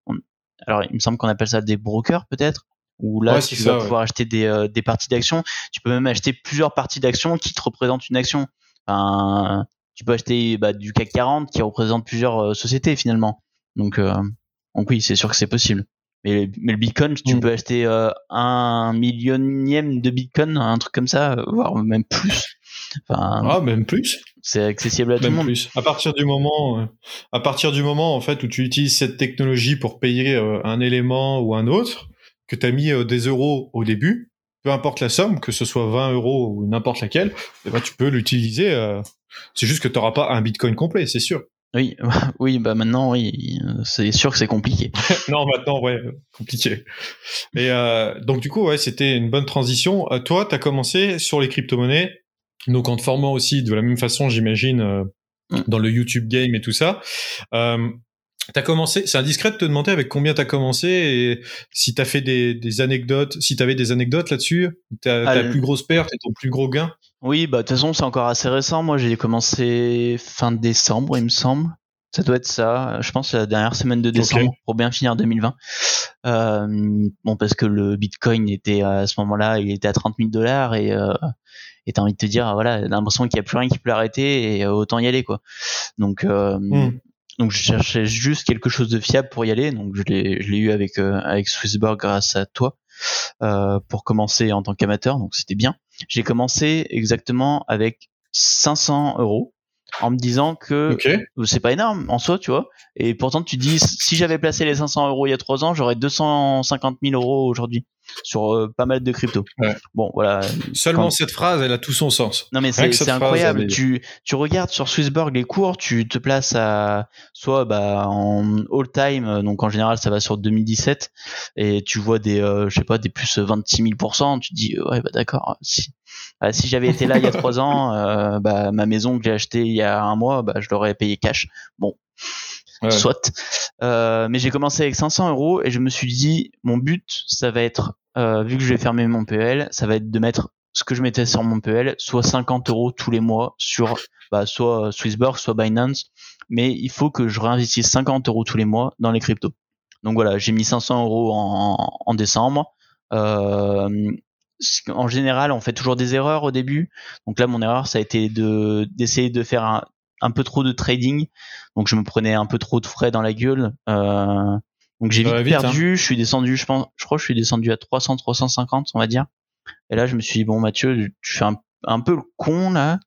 Alors il me semble qu'on appelle ça des brokers peut-être. Où là tu vas pouvoir acheter des, des parties d'actions. Tu peux même acheter plusieurs parties d'actions qui te représentent une action. Enfin, tu peux acheter bah, du CAC 40 qui représente plusieurs sociétés finalement. Donc, donc oui, c'est sûr que c'est possible. Mais, mais le Bitcoin, tu mm. peux acheter euh, un millionième de Bitcoin, un truc comme ça, voire même plus. Enfin, ah, même plus. C'est accessible à tout le monde. Plus. À partir du moment, euh, à partir du moment en fait où tu utilises cette technologie pour payer euh, un élément ou un autre, que tu as mis des euros au début, peu importe la somme, que ce soit 20 euros ou n'importe laquelle, eh ben, tu peux l'utiliser. c'est juste que tu n'auras pas un Bitcoin complet, c'est sûr. Oui, oui, bah maintenant, oui, c'est sûr que c'est compliqué. non, maintenant, ouais, compliqué. Et euh, donc du coup, ouais, c'était une bonne transition. Euh, toi, tu as commencé sur les crypto-monnaies, donc en te formant aussi de la même façon, j'imagine, euh, dans le YouTube game et tout ça. T'as commencé, c'est indiscret de te demander avec combien t'as commencé et si t'as fait des, des anecdotes, si t'avais des anecdotes là-dessus, ta, ta plus grosse perte et ton plus gros gain? Oui, bah de toute façon c'est encore assez récent. Moi j'ai commencé fin décembre, il me semble. Ça doit être ça. Je pense la dernière semaine de décembre pour bien finir 2020. Euh, bon parce que le Bitcoin était à ce moment-là, il était à 30 000 dollars et euh, et t'as envie de te dire voilà, l'impression qu'il y a plus rien qui peut l'arrêter et euh, autant y aller quoi. Donc euh, hmm. Donc je cherchais juste quelque chose de fiable pour y aller. Donc je l'ai je l'ai eu avec euh, avec Swissborg grâce à toi. Euh, pour commencer en tant qu'amateur, donc c'était bien. J'ai commencé exactement avec 500 euros en me disant que c'est pas énorme en soi, tu vois. Et pourtant, tu dis, si j'avais placé les 500 euros il y a trois ans, j'aurais 250 000 euros aujourd'hui sur euh, pas mal de crypto. Bon, voilà. Seulement cette phrase, elle a tout son sens. Non, mais c'est incroyable. Tu, tu regardes sur Swissborg les cours, tu te places à soit bah, en all time, donc en général ça va sur 2017, et tu vois des, euh, je sais pas, des plus 26 000%. Tu te dis, ouais, bah d'accord. Si, bah, si j'avais été là il y a trois ans, euh, bah, ma maison que j'ai achetée il y a un mois, bah, je l'aurais payé cash. Bon. soit. Euh, mais j'ai commencé avec 500 euros et je me suis dit, mon but, ça va être, euh, vu que je vais fermer mon PL, ça va être de mettre ce que je mettais sur mon PL, soit 50 euros tous les mois sur bah, soit Swissborg, soit Binance. Mais il faut que je réinvestisse 50 euros tous les mois dans les cryptos. Donc voilà, j'ai mis 500 euros en, décembre. Euh, en général, on fait toujours des erreurs au début. Donc là, mon erreur, ça a été de d'essayer de faire un, peu trop de trading. Donc je me prenais un peu trop de frais dans la gueule. Euh, donc j'ai vite, perdu. Hein. Je suis descendu, je pense, je crois que je suis descendu à 300, 350, on va dire. Et là, je me suis dit bon, Mathieu, tu fais un, peu le con là.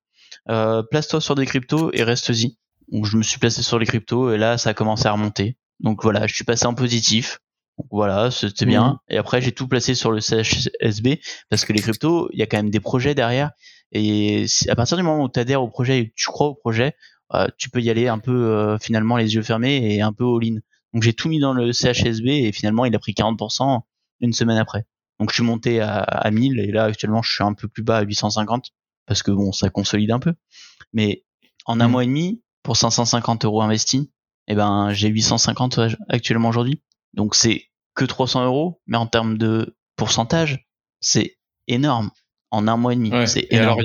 Euh, place-toi sur des cryptos et reste-y. Donc je me suis placé sur les cryptos et là, ça a commencé à remonter. Donc voilà, je suis passé en positif. Donc voilà, c'était bien. Mhm. Et après, j'ai tout placé sur le CHSB parce que les cryptos, il y a quand même des projets derrière. Et à partir du moment où tu adhères au projet et que tu crois au projet, euh, tu peux y aller un peu euh, finalement les yeux fermés et un peu all-in. Donc j'ai tout mis dans le CHSB et finalement il a pris 40% une semaine après. Donc je suis monté à, à 1000 et là actuellement je suis un peu plus bas à 850 parce que bon ça consolide un peu. Mais en un mhm. mois et demi pour 550 euros investis, eh ben j'ai 850 actuellement aujourd'hui. Donc c'est que 300 euros, mais en termes de pourcentage, c'est énorme. En un mois et demi, c'est énorme. Et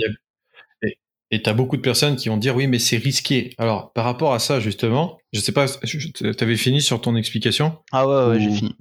tu as beaucoup de personnes qui vont dire oui, mais c'est risqué. Alors, par rapport à ça, justement, je sais pas, tu avais fini sur ton explication? Ah ouais, ouais j'ai fini.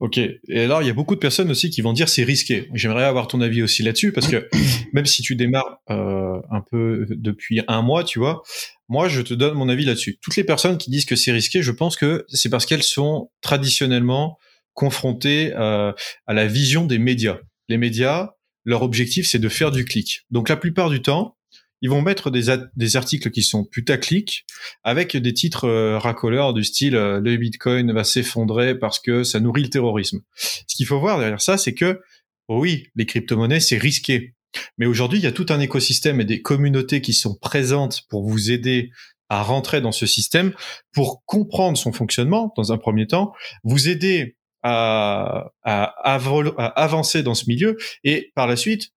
Ok. Et alors, il y a beaucoup de personnes aussi qui vont dire c'est risqué. J'aimerais avoir ton avis aussi là-dessus parce que même si tu démarres euh, un peu depuis un mois, tu vois, moi, je te donne mon avis là-dessus. Toutes les personnes qui disent que c'est risqué, je pense que c'est parce qu'elles sont traditionnellement confrontées euh, à la vision des médias. Les médias, leur objectif, c'est de faire du clic. Donc, la plupart du temps, ils vont mettre des, articles qui sont putaclic avec des titres euh, racoleurs du style euh, le Bitcoin va s'effondrer parce que ça nourrit le terrorisme. Ce qu'il faut voir derrière ça, c'est que oui, les crypto-monnaies, c'est risqué. Mais aujourd'hui, il y a tout un écosystème et des communautés qui sont présentes pour vous aider à rentrer dans ce système, pour comprendre son fonctionnement dans un premier temps, vous aider à, à, à, avancer dans ce milieu et par la suite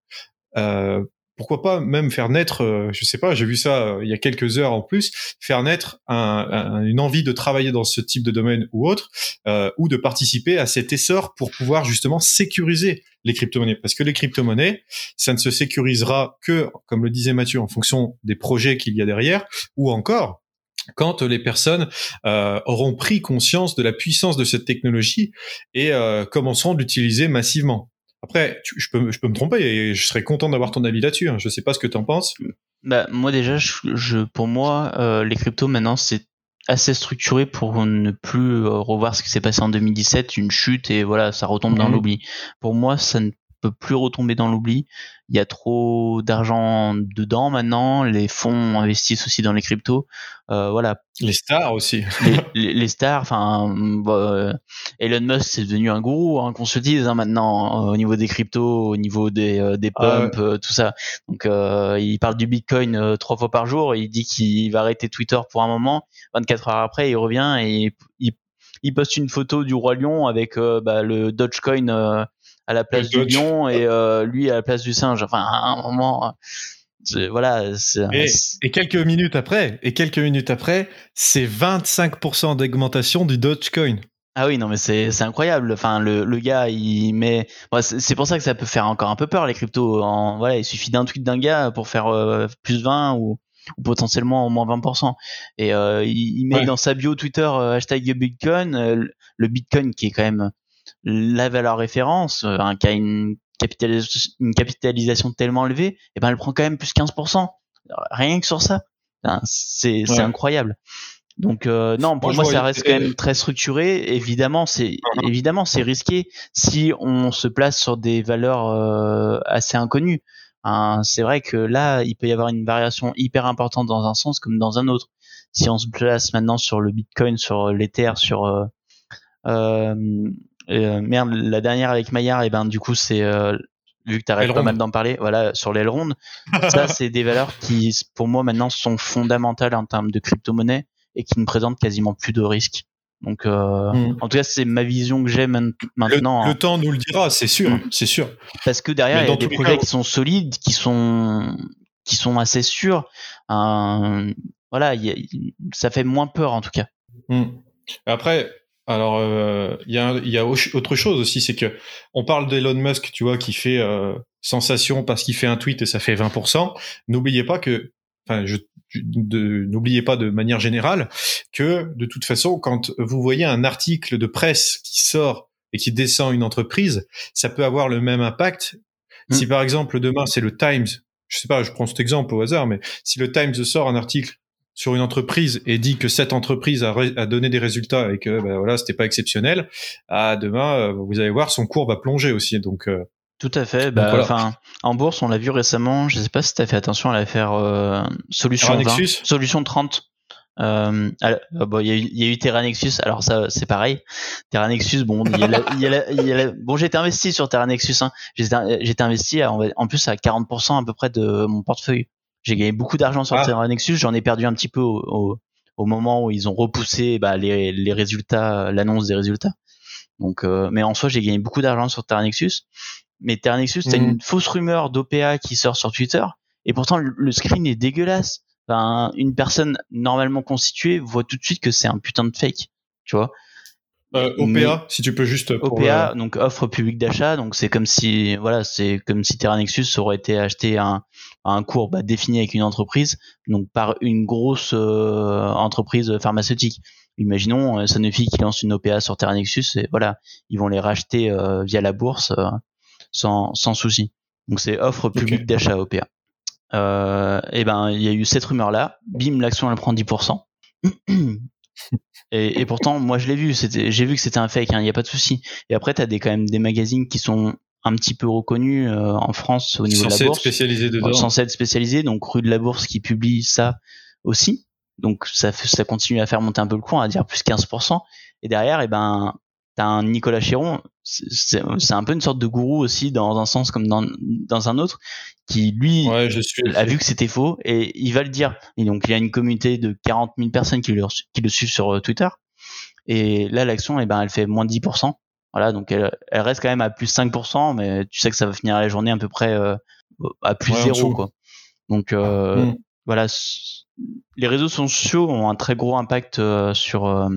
euh, pourquoi pas même faire naître, euh, je sais pas, j'ai vu ça euh, il y a quelques heures en plus, faire naître un, une envie de travailler dans ce type de domaine ou autre, euh, ou de participer à cet essor pour pouvoir justement sécuriser les crypto-monnaies. Parce que les crypto-monnaies, ça ne se sécurisera que, comme le disait Mathieu, en fonction des projets qu'il y a derrière, ou encore quand les personnes auront pris conscience de la puissance de cette technologie et commenceront l'utiliser massivement. Après, je, peux, je peux me tromper et je serais content d'avoir ton avis là-dessus. Hein. Je sais pas ce que tu en penses. Bah, moi déjà, je, pour moi, euh, les cryptos maintenant, c'est assez structuré pour ne plus euh, revoir ce qui s'est passé en 2017, une chute et voilà, ça retombe dans mhm. l'oubli. Pour moi, ça ne peut plus retomber dans l'oubli. Il y a trop d'argent dedans maintenant. Les fonds investissent aussi dans les cryptos. Euh, voilà. Les stars aussi. les, stars. Enfin, euh, Elon Musk c'est devenu un gourou, hein, qu'on se dise hein, maintenant au niveau des cryptos, au niveau des, euh, des ah pumps, tout ça. Donc, il parle du Bitcoin trois fois par jour. Il dit qu'il va arrêter Twitter pour un moment. 24 heures après, il revient et il, il poste une photo du roi lion avec bah, le Dogecoin à la place du lion et euh, lui à la place du singe. Enfin, à un moment, voilà. Et, et, quelques minutes après, et quelques minutes après, c'est 25% d'augmentation du Dogecoin. Ah oui, non, mais c'est, incroyable. Enfin, le, le gars, il met. c'est pour ça que ça peut faire encore un peu peur, les cryptos. En, voilà, il suffit d'un tweet d'un gars pour faire euh, plus 20 ou, ou potentiellement au moins 20%. Et euh, il, met dans sa bio Twitter hashtag Bitcoin, le Bitcoin qui est quand même la valeur référence, euh, qui a une, une capitalisation tellement élevée, et eh ben elle prend quand même plus 15%. Rien que sur ça. c'est incroyable. Donc euh, non, pour moi, ça reste quand même très structuré. Évidemment, c'est uh-huh. évidemment c'est risqué si on se place sur des valeurs euh, assez inconnues. Hein, c'est vrai que là, il peut y avoir une variation hyper importante dans un sens comme dans un autre. Si on se place maintenant sur le Bitcoin, sur l'Ether, sur euh, euh, merde, la dernière avec Maillard, et ben du coup c'est euh, vu que tu arrêtes pas mal d'en parler, voilà, sur l'Elrond. ça, c'est des valeurs qui, pour moi, maintenant, sont fondamentales en termes de crypto-monnaie et qui ne présentent quasiment plus de risques. Donc, euh, hmm. en tout cas, c'est ma vision que j'ai maintenant. Le, hein. temps nous le dira, c'est sûr, hmm. c'est sûr. Parce que derrière, il y a des projets qui sont solides, qui sont, qui sont assez sûrs. Voilà, ça fait moins peur en tout cas. Hmm. Après, alors il y, a, y, a, autre chose aussi, c'est que on parle d'Elon Musk, tu vois, qui fait sensation parce qu'il fait un tweet et ça fait 20%. N'oubliez pas que, enfin, je, n'oubliez pas de manière générale que de toute façon, quand vous voyez un article de presse qui sort et qui descend une entreprise, ça peut avoir le même impact. Si par exemple demain c'est le Times, je sais pas, je prends cet exemple au hasard, mais si le Times sort un article sur une entreprise et dit que cette entreprise a, a donné des résultats et que ben voilà c'était pas exceptionnel, à demain euh, vous allez voir son cours va plonger aussi. Donc euh, tout à fait. Bah, enfin, en bourse, on l'a vu récemment. Je sais pas si tu as fait attention à l'affaire euh, Solution 20, Solution 30. Euh, bon, il y, a eu, y a eu Terranexus. Alors ça, c'est pareil. Terranexus, bon, il y a, il y a, bon, j'étais investi sur Terranexus. Hein. J'étais investi en plus à 40% à peu près de mon portefeuille. J'ai gagné beaucoup d'argent sur ah. Terranexus. J'en ai perdu un petit peu au, au, moment où ils ont repoussé bah, les, les résultats, l'annonce des résultats. Donc, euh, mais en soi, j'ai gagné beaucoup d'argent sur Terranexus mais Terranexus, t'as mm. une fausse rumeur d'OPA qui sort sur Twitter, et pourtant le, screen est dégueulasse. Enfin, une personne normalement constituée voit tout de suite que c'est un putain de fake, tu vois. Euh, OPA, si tu peux juste. Pour OPA, donc offre publique d'achat, donc c'est comme si, voilà, c'est comme si Terranexus aurait été acheté à un, un cours bah, défini avec une entreprise, donc par une grosse euh, entreprise pharmaceutique. Imaginons euh, Sanofi qui lance une OPA sur Terranexus, et voilà, ils vont les racheter euh, via la bourse sans, sans souci. Donc c'est offre publique d'achat OPA. Euh, et ben il y a eu cette rumeur là, bim l'action elle prend 10%. et, et, pourtant moi je l'ai vu, j'ai vu que c'était un fake, il hein, n'y a pas de souci. Et après tu as des quand même des magazines qui sont un petit peu reconnus euh, en France au niveau de la bourse, spécialisé dedans. être spécialisés, donc rue de la bourse qui publie ça aussi. Donc ça ça continue à faire monter un peu le cours, à dire plus 15%. Et derrière, et ben t'as un Nicolas Chéron, c'est un peu une sorte de gourou aussi dans un sens comme dans, dans un autre, qui lui a vu que c'était faux et il va le dire. Et donc il y a une communauté de 40 000 personnes qui le, qui le suivent sur euh, Twitter. Et là l'action, eh ben elle fait moins de 10%. Voilà, donc elle, elle, reste quand même à plus 5%, mais tu sais que ça va finir la journée à peu près euh, à plus zéro quoi. Donc euh, mm. voilà, les réseaux sociaux ont un très gros impact sur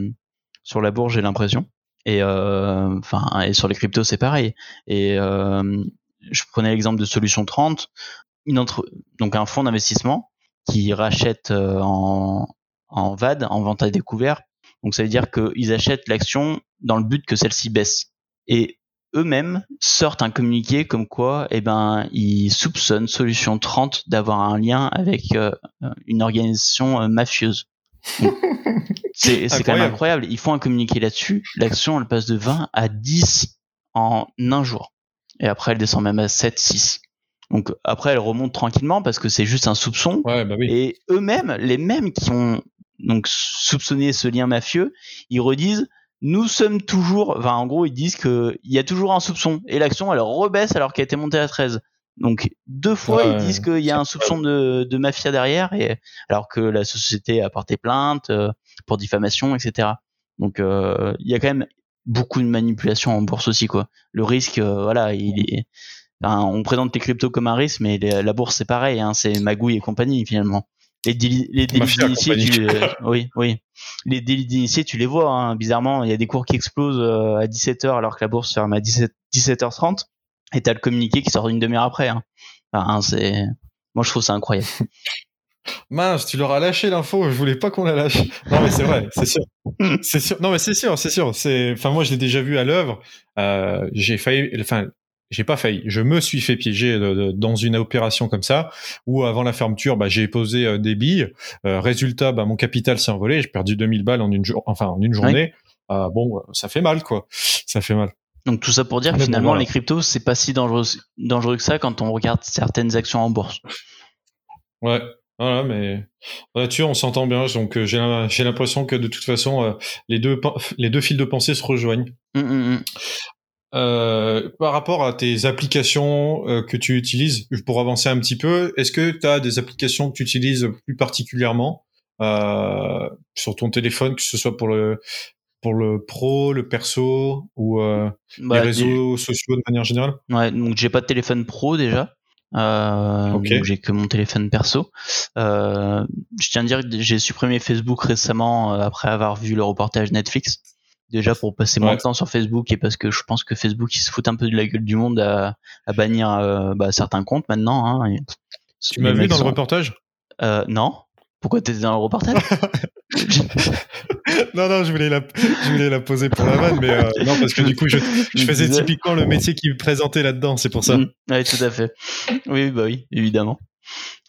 sur la bourse, j'ai l'impression et euh, enfin et sur les cryptos c'est pareil. Et euh, je prenais l'exemple de Solution 30 une entre donc un fonds d'investissement qui rachète euh, en en VAD en vente à découvert. Donc ça veut dire qu'ils achètent l'action dans le but que celle-ci baisse. Et eux-mêmes sortent un communiqué comme quoi eh ben ils soupçonnent Solution 30 d'avoir un lien avec une organisation mafieuse c'est quand même incroyable. Ils font un communiqué là-dessus. L'action, elle passe de 20 à 10 en un jour. Et après, elle descend même à 7, 6. Donc après, elle remonte tranquillement parce que c'est juste un soupçon. Ouais, bah oui. Et eux-mêmes, les mêmes qui ont donc soupçonné ce lien mafieux, ils redisent nous sommes toujours, enfin en gros ils disent que il y a toujours un soupçon et l'action elle rebaisse alors qu'elle était montée à 13. Donc deux fois ils disent qu'il y a un soupçon de, de, mafia derrière, et alors que la société a porté plainte euh, pour diffamation, etc. Donc euh, il y a quand même beaucoup de manipulation en bourse aussi quoi. Le risque, euh, voilà, il est, on présente les cryptos comme un risque, mais la bourse c'est pareil, hein, c'est magouille et compagnie finalement. Les, délits, les délits d'initiés, tu, oui, oui, les délits d'initiés, tu les vois. Hein, bizarrement, il y a des cours qui explosent à 17h alors que la bourse ferme à 17, 17h30 et t'as le communiqué qui sort une demi-heure après. Hein. Enfin, c'est, moi je trouve ça incroyable. Mince, tu leur as lâché l'info. Je voulais pas qu'on la lâche. Non mais c'est vrai, c'est sûr. c'est sûr. Non mais c'est sûr, c'est sûr. C'est, enfin moi je l'ai déjà vu à l'œuvre. Euh, j'ai failli, enfin j'ai pas failli. Je me suis fait piéger dans une opération comme ça, où avant la fermeture, bah, j'ai posé euh, des billes. Euh, résultat, bah, mon capital s'est envolé. J'ai perdu 2000 balles en une, jour, enfin en une journée. Bon, ça fait mal, quoi. Ça fait mal. Donc tout ça pour dire que finalement les cryptos c'est pas si dangereux, dangereux que ça quand on regarde certaines actions en bourse. Ouais, voilà, mais là-dessus on s'entend bien. Donc euh, j'ai l'impression que de toute façon euh, les deux les deux fils de pensée se rejoignent. Hum, hum, hum. Euh, par rapport à tes applications que tu utilises, pour avancer un petit peu, est-ce que tu as des applications que tu utilises plus particulièrement sur ton téléphone, que ce soit pour le pour le pro, le perso ou euh, bah, les réseaux sociaux de manière générale? Ouais, donc j'ai pas de téléphone pro déjà. Euh, J'ai que mon téléphone perso. Euh, je tiens à dire que j'ai supprimé Facebook récemment euh, après avoir vu le reportage Netflix. Déjà pour passer moins de temps sur Facebook et parce que je pense que Facebook il se fout un peu de la gueule du monde à, à bannir bah, certains comptes maintenant. Hein, tu m'as vu dans le reportage? Non. Pourquoi t'étais dans le reportage? non, non, je voulais, la, je voulais la poser pour la vanne, mais euh, non, parce que du coup, je, je faisais typiquement le métier qui me présentait là-dedans, c'est pour ça. Mm. oui, tout à fait. Oui, bah oui, évidemment.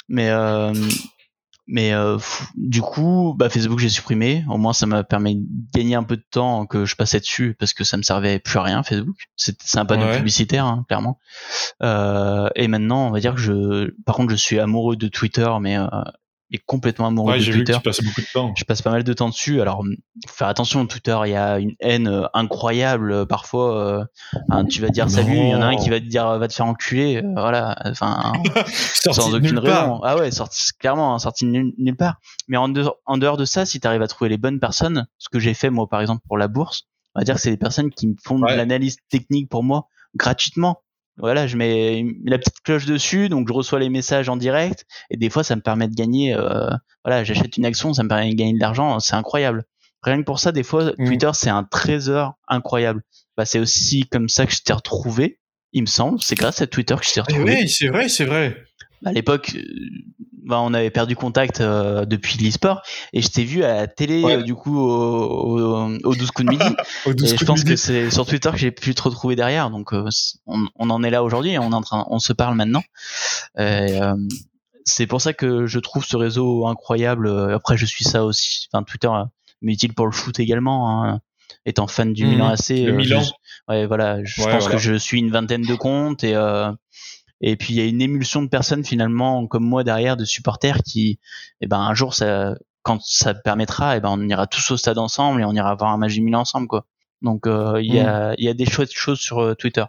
Mais, euh, mais euh, du coup, bah, Facebook, j'ai supprimé. Au moins, ça m'a permis de gagner un peu de temps que je passais dessus parce que ça me servait plus à rien, Facebook. C'est un panneau publicitaire, hein, clairement. Et maintenant, on va dire que je, par contre, je suis amoureux de Twitter, mais est complètement amoureux de Twitter. Vu que beaucoup de temps. Je passe pas mal de temps dessus. Alors, faire attention, Twitter, il y a une haine euh, incroyable. Euh, parfois, euh, hein, tu vas dire salut, il y en a un qui va te dire va te faire enculer. voilà, enfin, sans aucune raison. Ah ouais, sorti, clairement, hein, sorti nulle, nulle part. Mais en dehors, en dehors de ça, si tu arrives à trouver les bonnes personnes, ce que j'ai fait moi, par exemple, pour la bourse, on va dire que c'est des personnes qui me font de l'analyse technique pour moi gratuitement voilà, je mets la petite cloche dessus, donc je reçois les messages en direct, et des fois ça me permet de gagner. Euh, voilà, j'achète une action, ça me permet de gagner de l'argent, c'est incroyable. Rien que pour ça, des fois, mm. Twitter c'est un trésor incroyable. Bah, c'est aussi comme ça que je t'ai retrouvé, il me semble. C'est grâce à Twitter que je t'ai eh retrouvé. Oui, c'est vrai, c'est vrai. À l'époque, euh, bah, on avait perdu contact euh, depuis l'e-sport et je t'ai vu à la télé euh, du coup au, au, 12 coups de midi. et je pense que c'est sur Twitter que j'ai pu te retrouver derrière. Donc on, on, en est là aujourd'hui et on est en train, on se parle maintenant. c'est pour ça que je trouve ce réseau incroyable. Après, je suis ça aussi. Enfin, Twitter mais utile pour le foot également. Hein. Étant fan du mmh. Milan AC, Milan. ouais, voilà. Je pense que je suis une vingtaine de comptes et et puis il y a une émulsion de personnes finalement comme moi derrière de supporters qui eh ben un jour ça quand ça permettra eh ben on ira tous au stade ensemble et on ira voir un match du Milan ensemble quoi. Donc euh, il y a mm. il y a des chouettes choses sur euh, Twitter.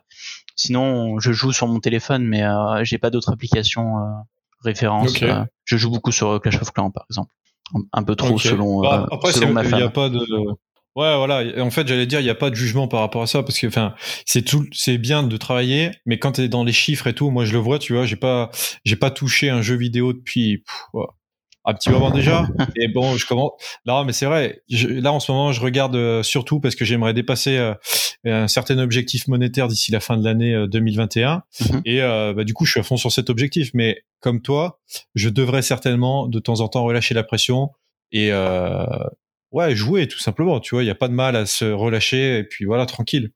Sinon je joue sur mon téléphone mais euh, j'ai pas d'autres applications euh, références je joue beaucoup sur Clash of Clans par exemple. Un, peu trop selon, bah, après, selon ma femme. Il y a pas de Ouais, voilà. En fait, j'allais dire, il n'y a pas de jugement par rapport à ça, parce que, enfin, c'est tout, c'est bien de travailler, mais quand tu es dans les chiffres et tout, moi, je le vois, tu vois, j'ai pas, j'ai pas touché un jeu vidéo depuis un petit moment déjà. Et bon, je commence. Là, mais c'est vrai. là, en ce moment, je regarde euh, surtout parce que j'aimerais dépasser euh, un certain objectif monétaire d'ici la fin de l'année 2021. Euh, et mhm. bah, du coup, je suis à fond sur cet objectif. Mais comme toi, je devrais certainement de temps en temps relâcher la pression et ouais, jouer tout simplement. Tu vois, il y a pas de mal à se relâcher et puis voilà, tranquille.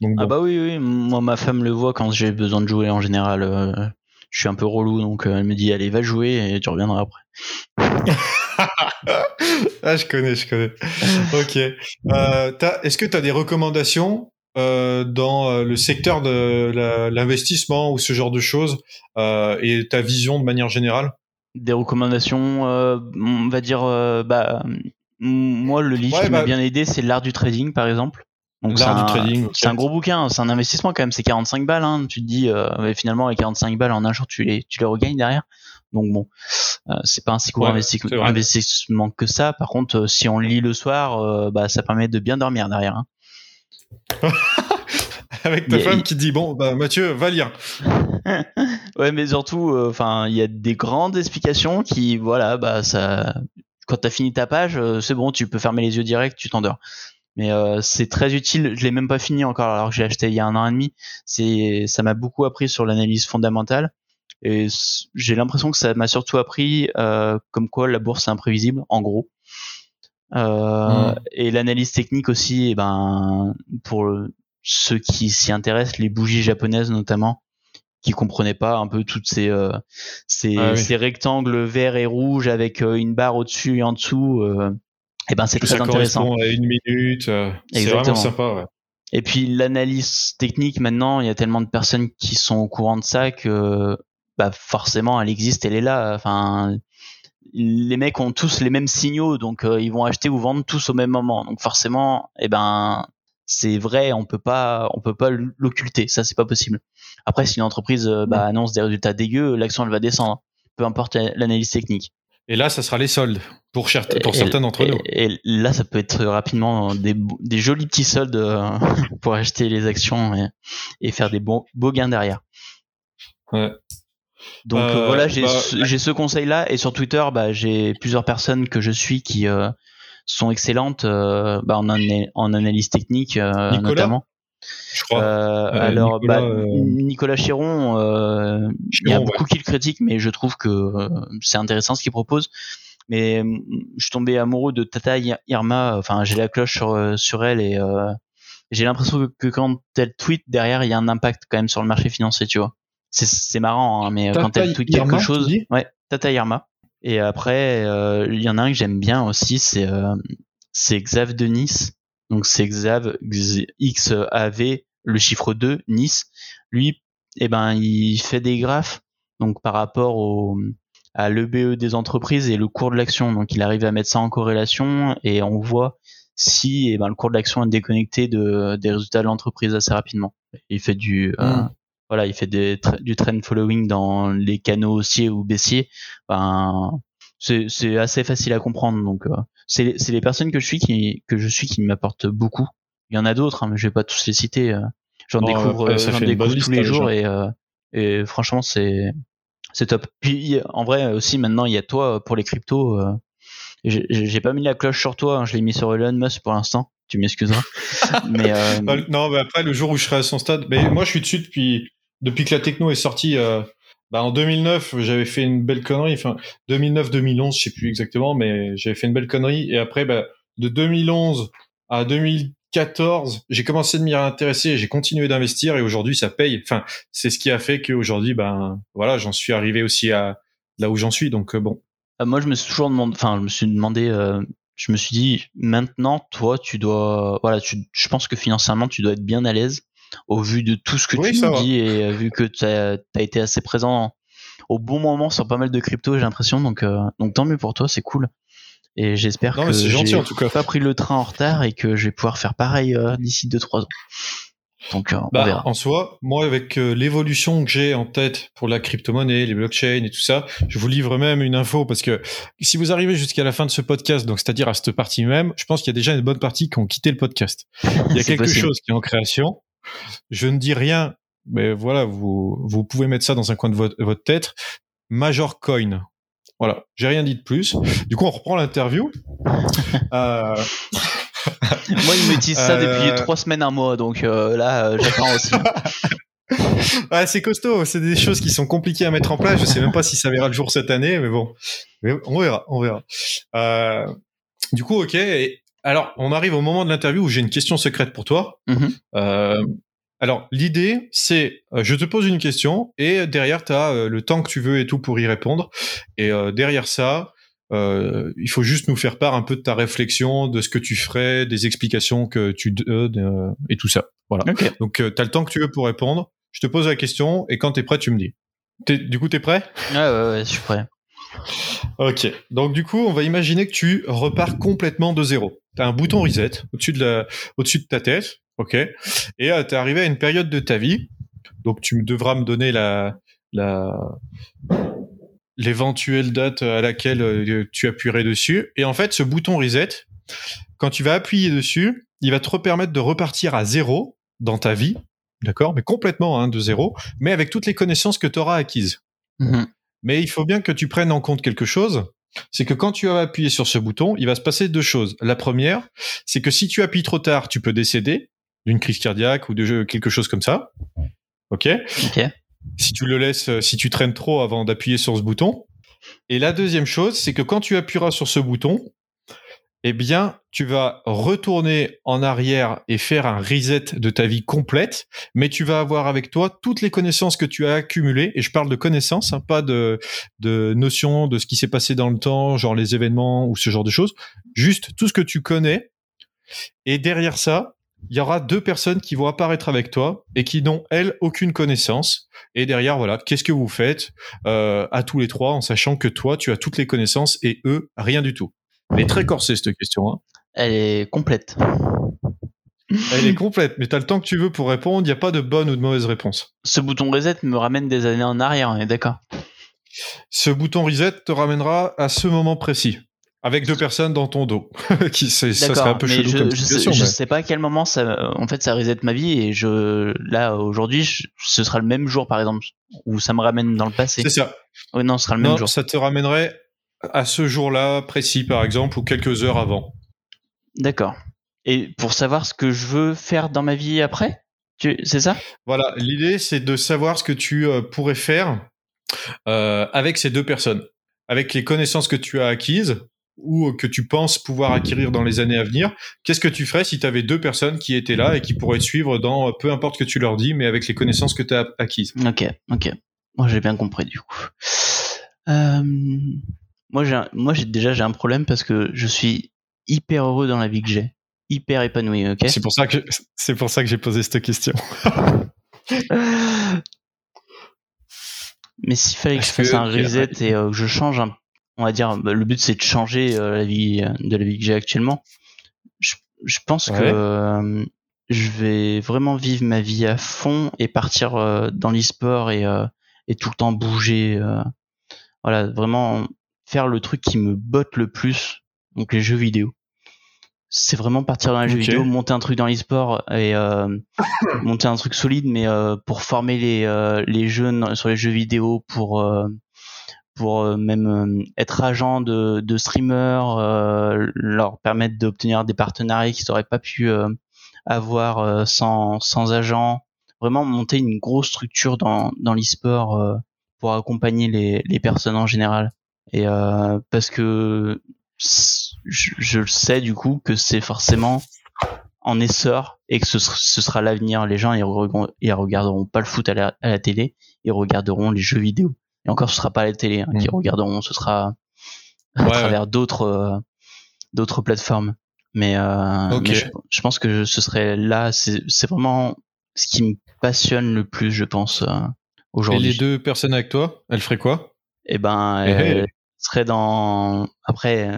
Donc, Ah bah oui, oui. Moi, ma femme le voit quand j'ai besoin de jouer en général. Euh, je suis un peu relou, donc euh, elle me dit allez va jouer et tu reviendras après. ah, je connais, je connais. ok. Euh, Est-ce que tu as des recommandations euh, dans le secteur de l'investissement ou ce genre de choses et ta vision de manière générale? Des recommandations, on va dire, bah, moi, le livre qui m'a bah bien aidé, c'est l'art du trading, par exemple. Donc l'art du trading. C'est un gros bouquin, c'est un investissement quand même. C'est 45 balles. Hein. Tu te dis, euh, finalement, avec 45 balles en un jour, tu les, tu les regagnes derrière. Donc bon, euh, c'est pas un si gros investissement que ça. Par contre, euh, si on lit le soir, euh, bah ça permet de bien dormir derrière. Hein. avec ta femme qui dit bon, bah Mathieu, va lire. ouais, mais surtout, enfin, il y a des grandes explications qui, voilà, bah ça, quand t'as fini ta page, euh, c'est bon, tu peux fermer les yeux direct, tu t'endors. Mais euh, c'est très utile. Je l'ai même pas fini encore, alors que j'ai acheté il y a un an et demi. C'est, ça m'a beaucoup appris sur l'analyse fondamentale. Et j'ai l'impression que ça m'a surtout appris euh, comme quoi la bourse est imprévisible, en gros. Euh, mmh. Et l'analyse technique aussi, et eh ben pour ceux qui s'y intéressent, les bougies japonaises notamment, qui comprenait pas un peu toutes ces euh, ces, ah ces, rectangles verts et rouges avec euh, une barre au-dessus et en dessous. Euh, et eh ben c'est très intéressant. À une minute, euh, c'est vraiment sympa. Ouais. Et puis l'analyse technique maintenant, il y a tellement de personnes qui sont au courant de ça que bah forcément elle existe, elle est là. Enfin, les mecs ont tous les mêmes signaux, donc ils vont acheter ou vendre tous au même moment. Donc forcément, eh ben c'est vrai, on peut pas, on peut pas l'occulter. Ça, c'est pas possible. Après, si une entreprise euh, bah, annonce des résultats dégueux, l'action elle va descendre, peu importe l'analyse technique. Et là, ça sera les soldes pour, pour certains d'entre nous. Et là, ça peut être rapidement des, des jolis petits soldes euh, pour acheter les actions et, et faire des beaux, beaux gains derrière. Ouais. Donc Euh, voilà, j'ai bah, ce, j'ai ce conseil-là et sur Twitter, bah, j'ai plusieurs personnes que je suis qui euh, sont excellentes euh, bah, en, ana- en analyse technique euh, Nicolas? notamment. Je crois. Euh, Euh, alors, Nicolas, bah, euh, Nicolas Chiron, euh, il y a beaucoup qui le critiquent, mais je trouve que euh, c'est intéressant ce qu'il propose. Mais je suis tombé amoureux de Tata Ir- Irma. Enfin, j'ai la cloche sur, sur elle et j'ai l'impression que, que quand elle tweet derrière, il y a un impact quand même sur le marché financier, tu vois. C'est, marrant, hein, mais quand elle tweet Irma, quelque chose, ouais, Tata Irma. Et après, il y en a un que j'aime bien aussi, c'est c'est Xav de Nice. Donc c'est Xav X A V le chiffre 2 Nice. Lui, eh ben il fait des graphes donc par rapport au à l'EBE des entreprises et le cours de l'action. Donc il arrive à mettre ça en corrélation et on voit si eh ben, le cours de l'action est déconnecté de, des résultats de l'entreprise assez rapidement. Il fait du euh, Mm. voilà, il fait des, du trend following dans les canaux haussiers ou baissiers. Ben, c'est assez facile à comprendre. Donc euh, c'est c'est les personnes que je suis qui que je suis qui m'apportent beaucoup. Il y en a d'autres, hein, mais je vais pas tous les citer. euh. J'en Bon, découvre, euh, j'en découvre tous les hein, jours déjà. et euh, et franchement c'est c'est top. Puis en vrai aussi maintenant il y a toi pour les cryptos. euh, j'ai j'ai pas mis la cloche sur toi, hein, je l'ai mis sur Elon Musk pour l'instant. Tu m'excuseras. mais euh, Bah, non, mais après, le jour où je serai à son stade, mais moi, je suis dessus depuis, depuis que la techno est sortie. euh, bah, en 2009, j'avais fait une belle connerie. Enfin, 2009-2011, je sais plus exactement, mais j'avais fait une belle connerie. Et après, bah, de 2011 à 2014, j'ai commencé de m'y intéresser. J'ai continué d'investir et aujourd'hui, ça paye. Enfin, c'est ce qui a fait qu'aujourd'hui, ben, voilà, j'en suis arrivé aussi à là où j'en suis. Donc, euh, bon. Euh, moi, je me suis toujours demandé, enfin, je me suis demandé, euh, je me suis dit, maintenant, toi, tu dois, voilà, tu, je pense que financièrement, tu dois être bien à l'aise au vu de tout ce que Oui, tu nous dis et euh, vu que tu as, été assez présent au bon moment sur pas mal de crypto, j'ai l'impression. Donc, euh, donc tant mieux pour toi, c'est cool. Et j'espère que j'ai pas pris le train en retard et que je vais pouvoir faire pareil euh, d'ici 2-3 ans. Donc, euh, on Bah, verra. en soi, moi, avec euh, l'évolution que j'ai en tête pour la crypto-monnaie, les blockchains et tout ça, je vous livre même une info parce que si vous arrivez jusqu'à la fin de ce podcast, donc c'est-à-dire à cette partie même, je pense qu'il y a déjà une bonne partie qui ont quitté le podcast. Il y a quelque possible. chose qui est en création. Je ne dis rien, mais voilà, vous, vous pouvez mettre ça dans un coin de votre, votre tête. Major Coin. Voilà, j'ai rien dit de plus. Du coup, on reprend l'interview. Euh, Moi, il me disent ça Euh, depuis 3 semaines, un mois. Donc euh, là, euh, j'attends aussi. Ouais, c'est costaud, c'est des choses qui sont compliquées à mettre en place. Je sais même pas si ça verra le jour cette année, mais bon, Mais on verra, on verra. Euh, du coup, ok. Et alors, on arrive au moment de l'interview où j'ai une question secrète pour toi. Mhm. Euh, alors, l'idée, c'est, euh, je te pose une question et derrière, tu as le temps que tu veux et tout pour y répondre. Et euh, derrière ça, euh, il faut juste nous faire part un peu de ta réflexion, de ce que tu ferais, des explications que tu donnes euh, et tout ça. Voilà. Donc, tu as le temps que tu veux pour répondre. Je te pose la question et quand tu es prêt, tu me dis. Du coup, tu es prêt? Ouais, ouais, ouais, je suis prêt. Ok. Donc, du coup, on va imaginer que tu repars complètement de zéro. Tu as un bouton reset au-dessus de, la, au-dessus de ta tête. Ok? Et tu es arrivé à une période de ta vie. Donc, tu devras me donner la, la, l'éventuelle date à laquelle euh, tu appuierais dessus. Et en fait, ce bouton reset, quand tu vas appuyer dessus, il va te permettre de repartir à zéro dans ta vie. D'accord? Mais complètement hein, de zéro, mais avec toutes les connaissances que tu auras acquises. Mhm. Mais il faut bien que tu prennes en compte quelque chose. C'est que quand tu vas appuyer sur ce bouton, il va se passer deux choses. La première, c'est que si tu appuies trop tard, tu peux décéder d'une crise cardiaque ou de quelque chose comme ça. Ok Ok. Si tu le laisses, euh, si tu traînes trop avant d'appuyer sur ce bouton. Et la deuxième chose, c'est que quand tu appuieras sur ce bouton, eh bien, tu vas retourner en arrière et faire un reset de ta vie complète, mais tu vas avoir avec toi toutes les connaissances que tu as accumulées, et je parle de connaissances, hein, pas de, de notions de ce qui s'est passé dans le temps, genre les événements ou ce genre de choses, juste tout ce que tu connais, et derrière ça, il y aura deux personnes qui vont apparaître avec toi et qui n'ont, elles, aucune connaissance. Et derrière, voilà, qu'est-ce que vous faites euh, à tous les trois, en sachant que toi, tu as toutes les connaissances et eux, rien du tout. Elle est très corsée, cette question. Hein. Elle est complète. Elle est complète, mais tu as le temps que tu veux pour répondre. Il n'y a pas de bonne ou de mauvaise réponse. Ce bouton reset me ramène des années en arrière, on est d'accord Ce bouton reset te ramènera à ce moment précis. avec deux personnes dans ton dos. qui, ça serait un peu chelou je, comme situation. Je, sais, pas à quel moment ça, en fait, ça reset ma vie et je, là, aujourd'hui, ce sera le même jour, par exemple, où ça me ramène dans le passé. C'est ça. Oui, non, ce sera le même jour. Ça te ramènerait à ce jour-là précis, par exemple, ou quelques heures avant. D'accord. Et pour savoir ce que je veux faire dans ma vie après C'est ça? Voilà, l'idée, c'est de savoir ce que tu euh, pourrais faire euh, avec ces deux personnes, avec les connaissances que tu as acquises ou que tu penses pouvoir acquérir dans les années à venir. Qu'est-ce que tu ferais si tu avais deux personnes qui étaient là et qui pourraient te suivre dans peu importe ce que tu leur dis, mais avec les connaissances que tu as acquises? Ok, ok. Moi, j'ai bien compris du coup. Euh, moi, j'ai, moi, j'ai déjà j'ai un problème parce que je suis hyper heureux dans la vie que j'ai, hyper épanoui. Ok? C'est pour ça que c'est pour ça que j'ai posé cette question. Mais s'il fallait que je fasse un reset et euh, que je change un, on va dire, bah, le but c'est de changer euh, la vie de la vie que j'ai actuellement. Je, je pense que je vais vraiment vivre ma vie à fond et partir dans l'e-sport et, et tout le temps bouger. voilà, vraiment faire le truc qui me botte le plus, donc les jeux vidéo. C'est vraiment partir dans les jeux vidéo, monter un truc dans l'e-sport et euh, monter un truc solide, mais euh, pour former les, euh, les jeunes sur les jeux vidéo, pour pour même être agent de, de streamers, leur permettre d'obtenir des partenariats qu'ils n'auraient pas pu avoir sans, sans agent. Vraiment monter une grosse structure dans, dans l'e-sport pour accompagner les, les personnes en général. Et euh, parce que je, je, le sais du coup que c'est forcément en essor et que ce, ce sera l'avenir. Les gens ils, ils, regarderont pas le foot à la, à la, télé, ils regarderont les jeux vidéo. Et encore, ce sera pas à la télé hein, qu'ils mm. regarderont, ce sera à travers d'autres euh, d'autres plateformes. Mais, euh, mais je, je, pense que ce serait là, c'est vraiment ce qui me passionne le plus, je pense, euh, aujourd'hui. Et les deux personnes avec toi, elles feraient quoi? Eh ben, elles, serait dans après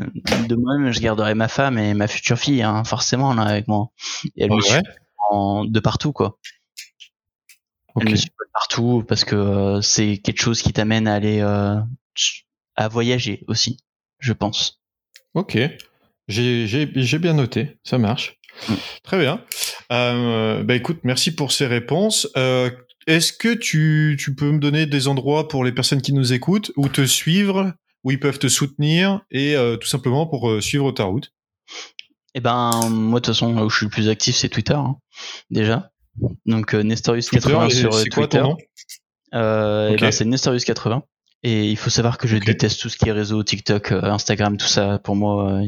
de moi-même je garderai ma femme et ma future fille hein, forcément là avec moi. Et elle me suit de partout quoi. Elle me suit de partout parce que euh, c'est quelque chose qui t'amène à aller euh, à voyager aussi je pense. Ok. J'ai bien noté. Ça marche. Mm. très bien. Euh, bah écoute merci pour ces réponses. Euh, est-ce que tu, tu, peux me donner des endroits pour les personnes qui nous écoutent où te suivre? Où ils peuvent te soutenir et euh, tout simplement pour euh, suivre ta route Eh ben, moi de toute façon, là où je suis le plus actif, c'est Twitter, hein, déjà. Donc euh, Nestorius80 sur Twitter. Quoi, ton nom? Euh, ben, c'est Nestorius80. Et il faut savoir que je déteste tout ce qui est réseau, TikTok, Instagram, tout ça. Pour moi,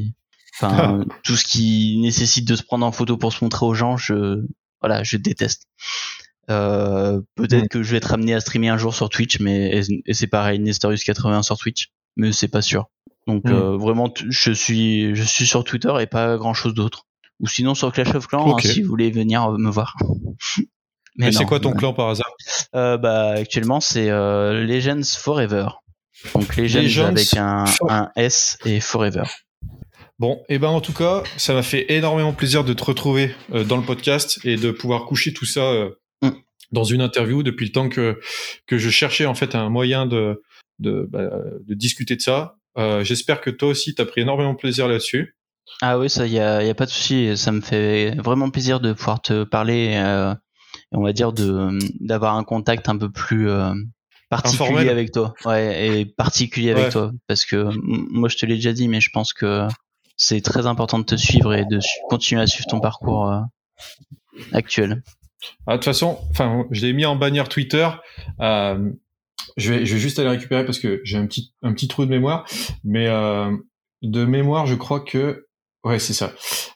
enfin tout ce qui nécessite de se prendre en photo pour se montrer aux gens, je voilà, je déteste. Euh, peut-être mm. que je vais être amené à streamer un jour sur Twitch, mais et, c'est pareil, Nestorius80 sur Twitch mais c'est pas sûr. Donc hmm. euh, vraiment, je suis je suis sur Twitter et pas grand chose d'autre. Ou sinon sur Clash of Clans, hein, si vous voulez venir me voir. mais, c'est quoi ton clan par hasard? Euh, Bah actuellement c'est euh, Legends Forever. Donc Legends, avec un, un, S et Forever. Bon, et eh ben en tout cas, ça m'a fait énormément plaisir de te retrouver euh, dans le podcast et de pouvoir coucher tout ça hmm. dans une interview depuis le temps que que je cherchais en fait un moyen de de, bah, de discuter de ça. Euh, J'espère que toi aussi, tu as pris énormément de plaisir là-dessus. Ah oui, ça, il y a, y a, pas de souci. Ça me fait vraiment plaisir de pouvoir te parler, euh, on va dire d'avoir un contact un peu plus euh, particulier avec toi. Ouais, et particulier avec toi, parce que moi, je te l'ai déjà dit, mais je pense que c'est très important de te suivre et de continuer à suivre ton parcours actuel. Ah, de toute façon, enfin, je l'ai mis en bannière Twitter. Euh, je vais, je vais juste aller récupérer parce que j'ai un petit, un petit trou de mémoire. Mais euh, de mémoire, je crois que ouais, c'est ça.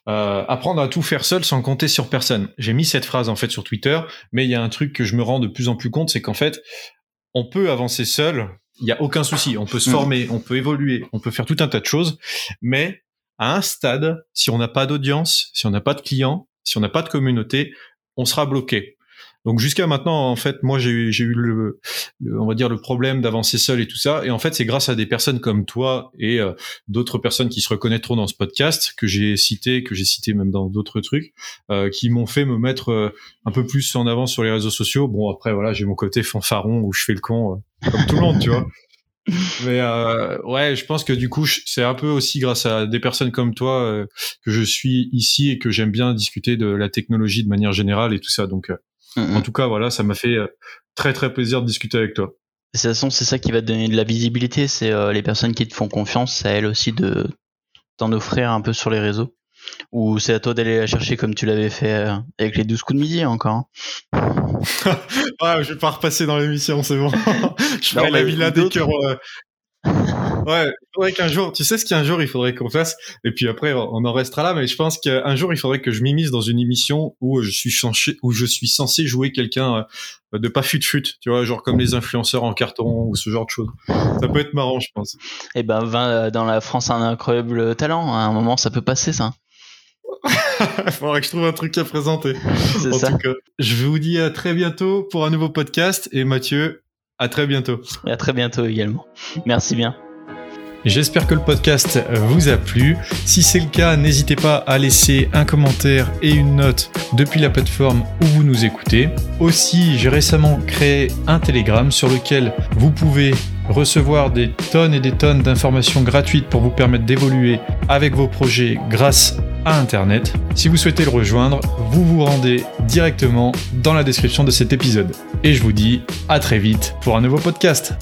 Euh, apprendre à tout faire seul sans compter sur personne. J'ai mis cette phrase en fait sur Twitter, mais il y a un truc que je me rends de plus en plus compte, c'est qu'en fait, on peut avancer seul. Il n'y a aucun souci. On peut se mm. former, on peut évoluer, on peut faire tout un tas de choses, mais à un stade, si on n'a pas d'audience, si on n'a pas de clients, si on n'a pas de communauté, on sera bloqué. Donc jusqu'à maintenant, en fait, moi j'ai eu, le, on va dire le problème d'avancer seul et tout ça. Et en fait, c'est grâce à des personnes comme toi et euh, d'autres personnes qui se reconnaîtront dans ce podcast que j'ai cité, que j'ai cité même dans d'autres trucs, euh, qui m'ont fait me mettre euh, un peu plus en avant sur les réseaux sociaux. Bon après voilà, j'ai mon côté fanfaron où je fais le con comme tout le monde, tu vois. Mais euh, ouais, je pense que du coup, c'est un peu aussi grâce à des personnes comme toi euh, que je suis ici et que j'aime bien discuter de la technologie de manière générale et tout ça. Donc, euh, en tout cas, voilà, ça m'a fait euh, très très plaisir de discuter avec toi. De toute façon, c'est ça qui va te donner de la visibilité. C'est les personnes qui te font confiance, c'est à elles aussi de t'en offrir un peu sur les réseaux. Ou c'est à toi d'aller la chercher comme tu l'avais fait avec les 12 coups de midi encore. Hein. ouais, je vais pas repasser dans l'émission, c'est bon. je ferai la villa des cœurs. Ouais, il faudrait qu'un jour, tu sais ce qu'un jour il faudrait qu'on fasse, et puis après on en restera là, mais je pense qu'un jour il faudrait que je m'immisce dans une émission où je suis censé, où je suis censé jouer quelqu'un euh, de pas fut-fut, tu vois, genre comme les influenceurs en carton ou ce genre de choses. Ça peut être marrant, je pense. Et eh ben, euh, dans la France un incroyable talent, à un moment ça peut passer ça. Il faudrait que je trouve un truc à présenter. C'est ça. Tout cas, je vous dis à très bientôt pour un nouveau podcast et Mathieu, à très bientôt. Et à très bientôt également. Merci bien. J'espère que le podcast vous a plu. Si c'est le cas, n'hésitez pas à laisser un commentaire et une note depuis la plateforme où vous nous écoutez. Aussi, j'ai récemment créé un Telegram sur lequel vous pouvez recevoir des tonnes et des tonnes d'informations gratuites pour vous permettre d'évoluer avec vos projets grâce à Internet. Si vous souhaitez le rejoindre, vous vous rendez directement dans la description de cet épisode. Et je vous dis à très vite pour un nouveau podcast.